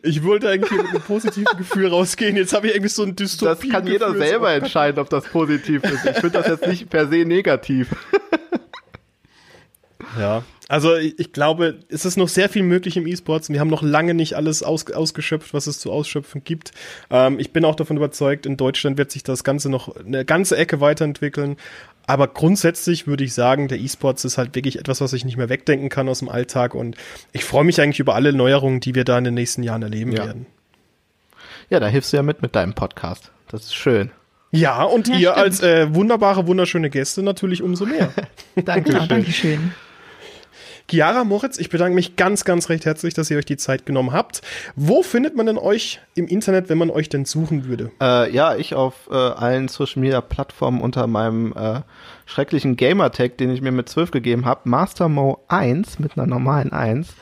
Ich wollte eigentlich mit einem positiven Gefühl rausgehen. Jetzt habe ich irgendwie so ein Dystopie. Das kann jeder selber entscheiden, ob das positiv ist. Ich finde das jetzt nicht per se negativ. Ja, also ich, glaube, es ist noch sehr viel möglich im E-Sports. Wir haben noch lange nicht alles aus, ausgeschöpft, was es zu ausschöpfen gibt. Ähm, ich bin auch davon überzeugt, in Deutschland wird sich das Ganze noch eine ganze Ecke weiterentwickeln. Aber grundsätzlich würde ich sagen, der E-Sports ist halt wirklich etwas, was ich nicht mehr wegdenken kann aus dem Alltag. Und ich freue mich eigentlich über alle Neuerungen, die wir da in den nächsten Jahren erleben ja. werden. Ja, da hilfst du ja mit mit deinem Podcast. Das ist schön. Ja, und ja, ihr stimmt. als äh, wunderbare, wunderschöne Gäste natürlich umso mehr. Dankeschön. Ja, Dankeschön. Chiara Moritz, ich bedanke mich ganz, ganz recht herzlich, dass ihr euch die Zeit genommen habt. Wo findet man denn euch im Internet, wenn man euch denn suchen würde? Äh, ja, ich auf äh, allen Social Media Plattformen unter meinem äh, schrecklichen Gamertag, den ich mir mit 12 gegeben habe, Mastermo 1 mit einer normalen 1.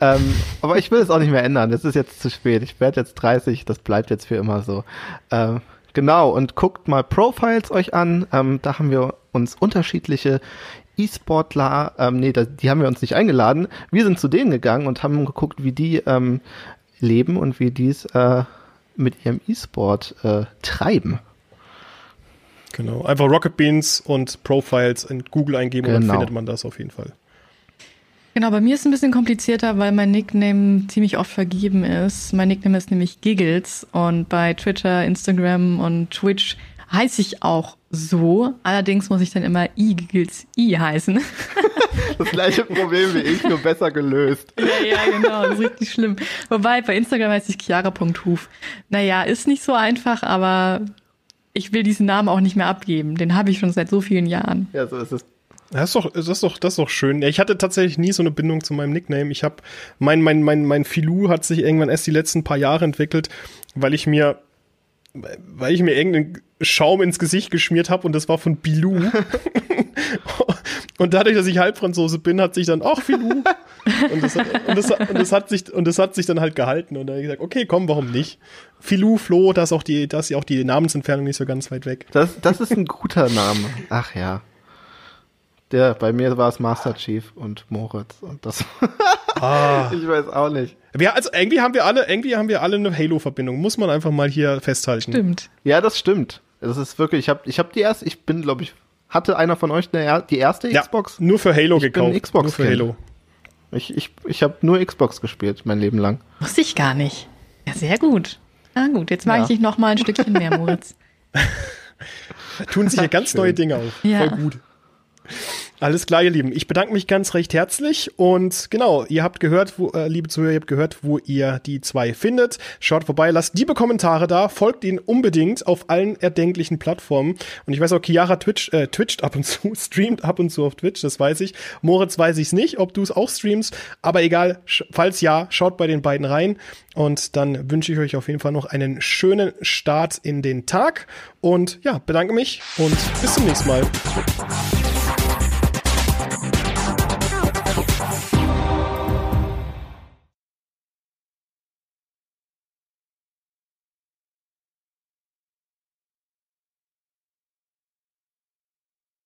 Ähm, aber ich will es auch nicht mehr ändern. Es ist jetzt zu spät. Ich werde jetzt 30, das bleibt jetzt für immer so. Ähm, genau, und guckt mal Profiles euch an. Ähm, da haben wir uns unterschiedliche E-Sportler, ähm, nee, da, die haben wir uns nicht eingeladen. Wir sind zu denen gegangen und haben geguckt, wie die ähm, leben und wie die es äh, mit ihrem E-Sport äh, treiben. Genau, einfach Rocket Beans und Profiles in Google eingeben genau. und dann findet man das auf jeden Fall. Genau, bei mir ist es ein bisschen komplizierter, weil mein Nickname ziemlich oft vergeben ist. Mein Nickname ist nämlich Giggles und bei Twitter, Instagram und Twitch heiße ich auch so. Allerdings muss ich dann immer i-Giggles i heißen. Das gleiche Problem wie ich, nur besser gelöst. Ja, ja, genau, das ist richtig schlimm. Wobei, bei Instagram heißt ich chiara.huf. Naja, ist nicht so einfach, aber ich will diesen Namen auch nicht mehr abgeben. Den habe ich schon seit so vielen Jahren. Ja, so ist es. Das ist doch, das ist doch, das ist doch schön. Ich hatte tatsächlich nie so eine Bindung zu meinem Nickname. Ich habe mein, mein, mein, mein Filou hat sich irgendwann erst die letzten paar Jahre entwickelt, weil ich mir, weil ich mir irgendeinen Schaum ins Gesicht geschmiert habe und das war von Bilou. und dadurch, dass ich Halbfranzose bin, hat sich dann, ach, Filou. Und das, und, das, und, das hat sich, und das hat sich dann halt gehalten. Und da habe ich gesagt, okay, komm, warum nicht? Filou, Flo, da ist auch die, da ist ja auch die Namensentfernung nicht so ganz weit weg. Das, das ist ein guter Name. Ach ja. Der, bei mir war es Master Chief und Moritz und das. Ah. ich weiß auch nicht. Wir, also irgendwie haben wir alle, irgendwie haben wir alle eine Halo-Verbindung. Muss man einfach mal hier festhalten. Stimmt. Ja, das stimmt. Das ist wirklich, ich habe ich hab die erste, ich bin, glaube ich, hatte einer von euch eine, die erste Ja, Xbox? nur für Halo Ich bin gekauft. Xbox nur für Kind. Halo. Ich, ich, ich habe nur Xbox gespielt, mein Leben lang. Wusste ich gar nicht. Ja, sehr gut. Na gut, jetzt mag Ja. ich dich noch mal ein Stückchen mehr, Moritz. Tun sich hier ganz Schön. neue Dinge auf. Ja. Voll gut. Alles klar, ihr Lieben. Ich bedanke mich ganz recht herzlich und genau, ihr habt gehört, wo, äh, liebe Zuhörer, ihr habt gehört, wo ihr die zwei findet. Schaut vorbei, lasst liebe Kommentare da, folgt ihnen unbedingt auf allen erdenklichen Plattformen. Und ich weiß auch, Chiara Twitch, äh, twitcht ab und zu, streamt ab und zu auf Twitch, das weiß ich. Moritz weiß ich's nicht, ob du es auch streamst, aber egal, falls ja, schaut bei den beiden rein. Und dann wünsche ich euch auf jeden Fall noch einen schönen Start in den Tag. Und ja, bedanke mich und bis zum nächsten Mal.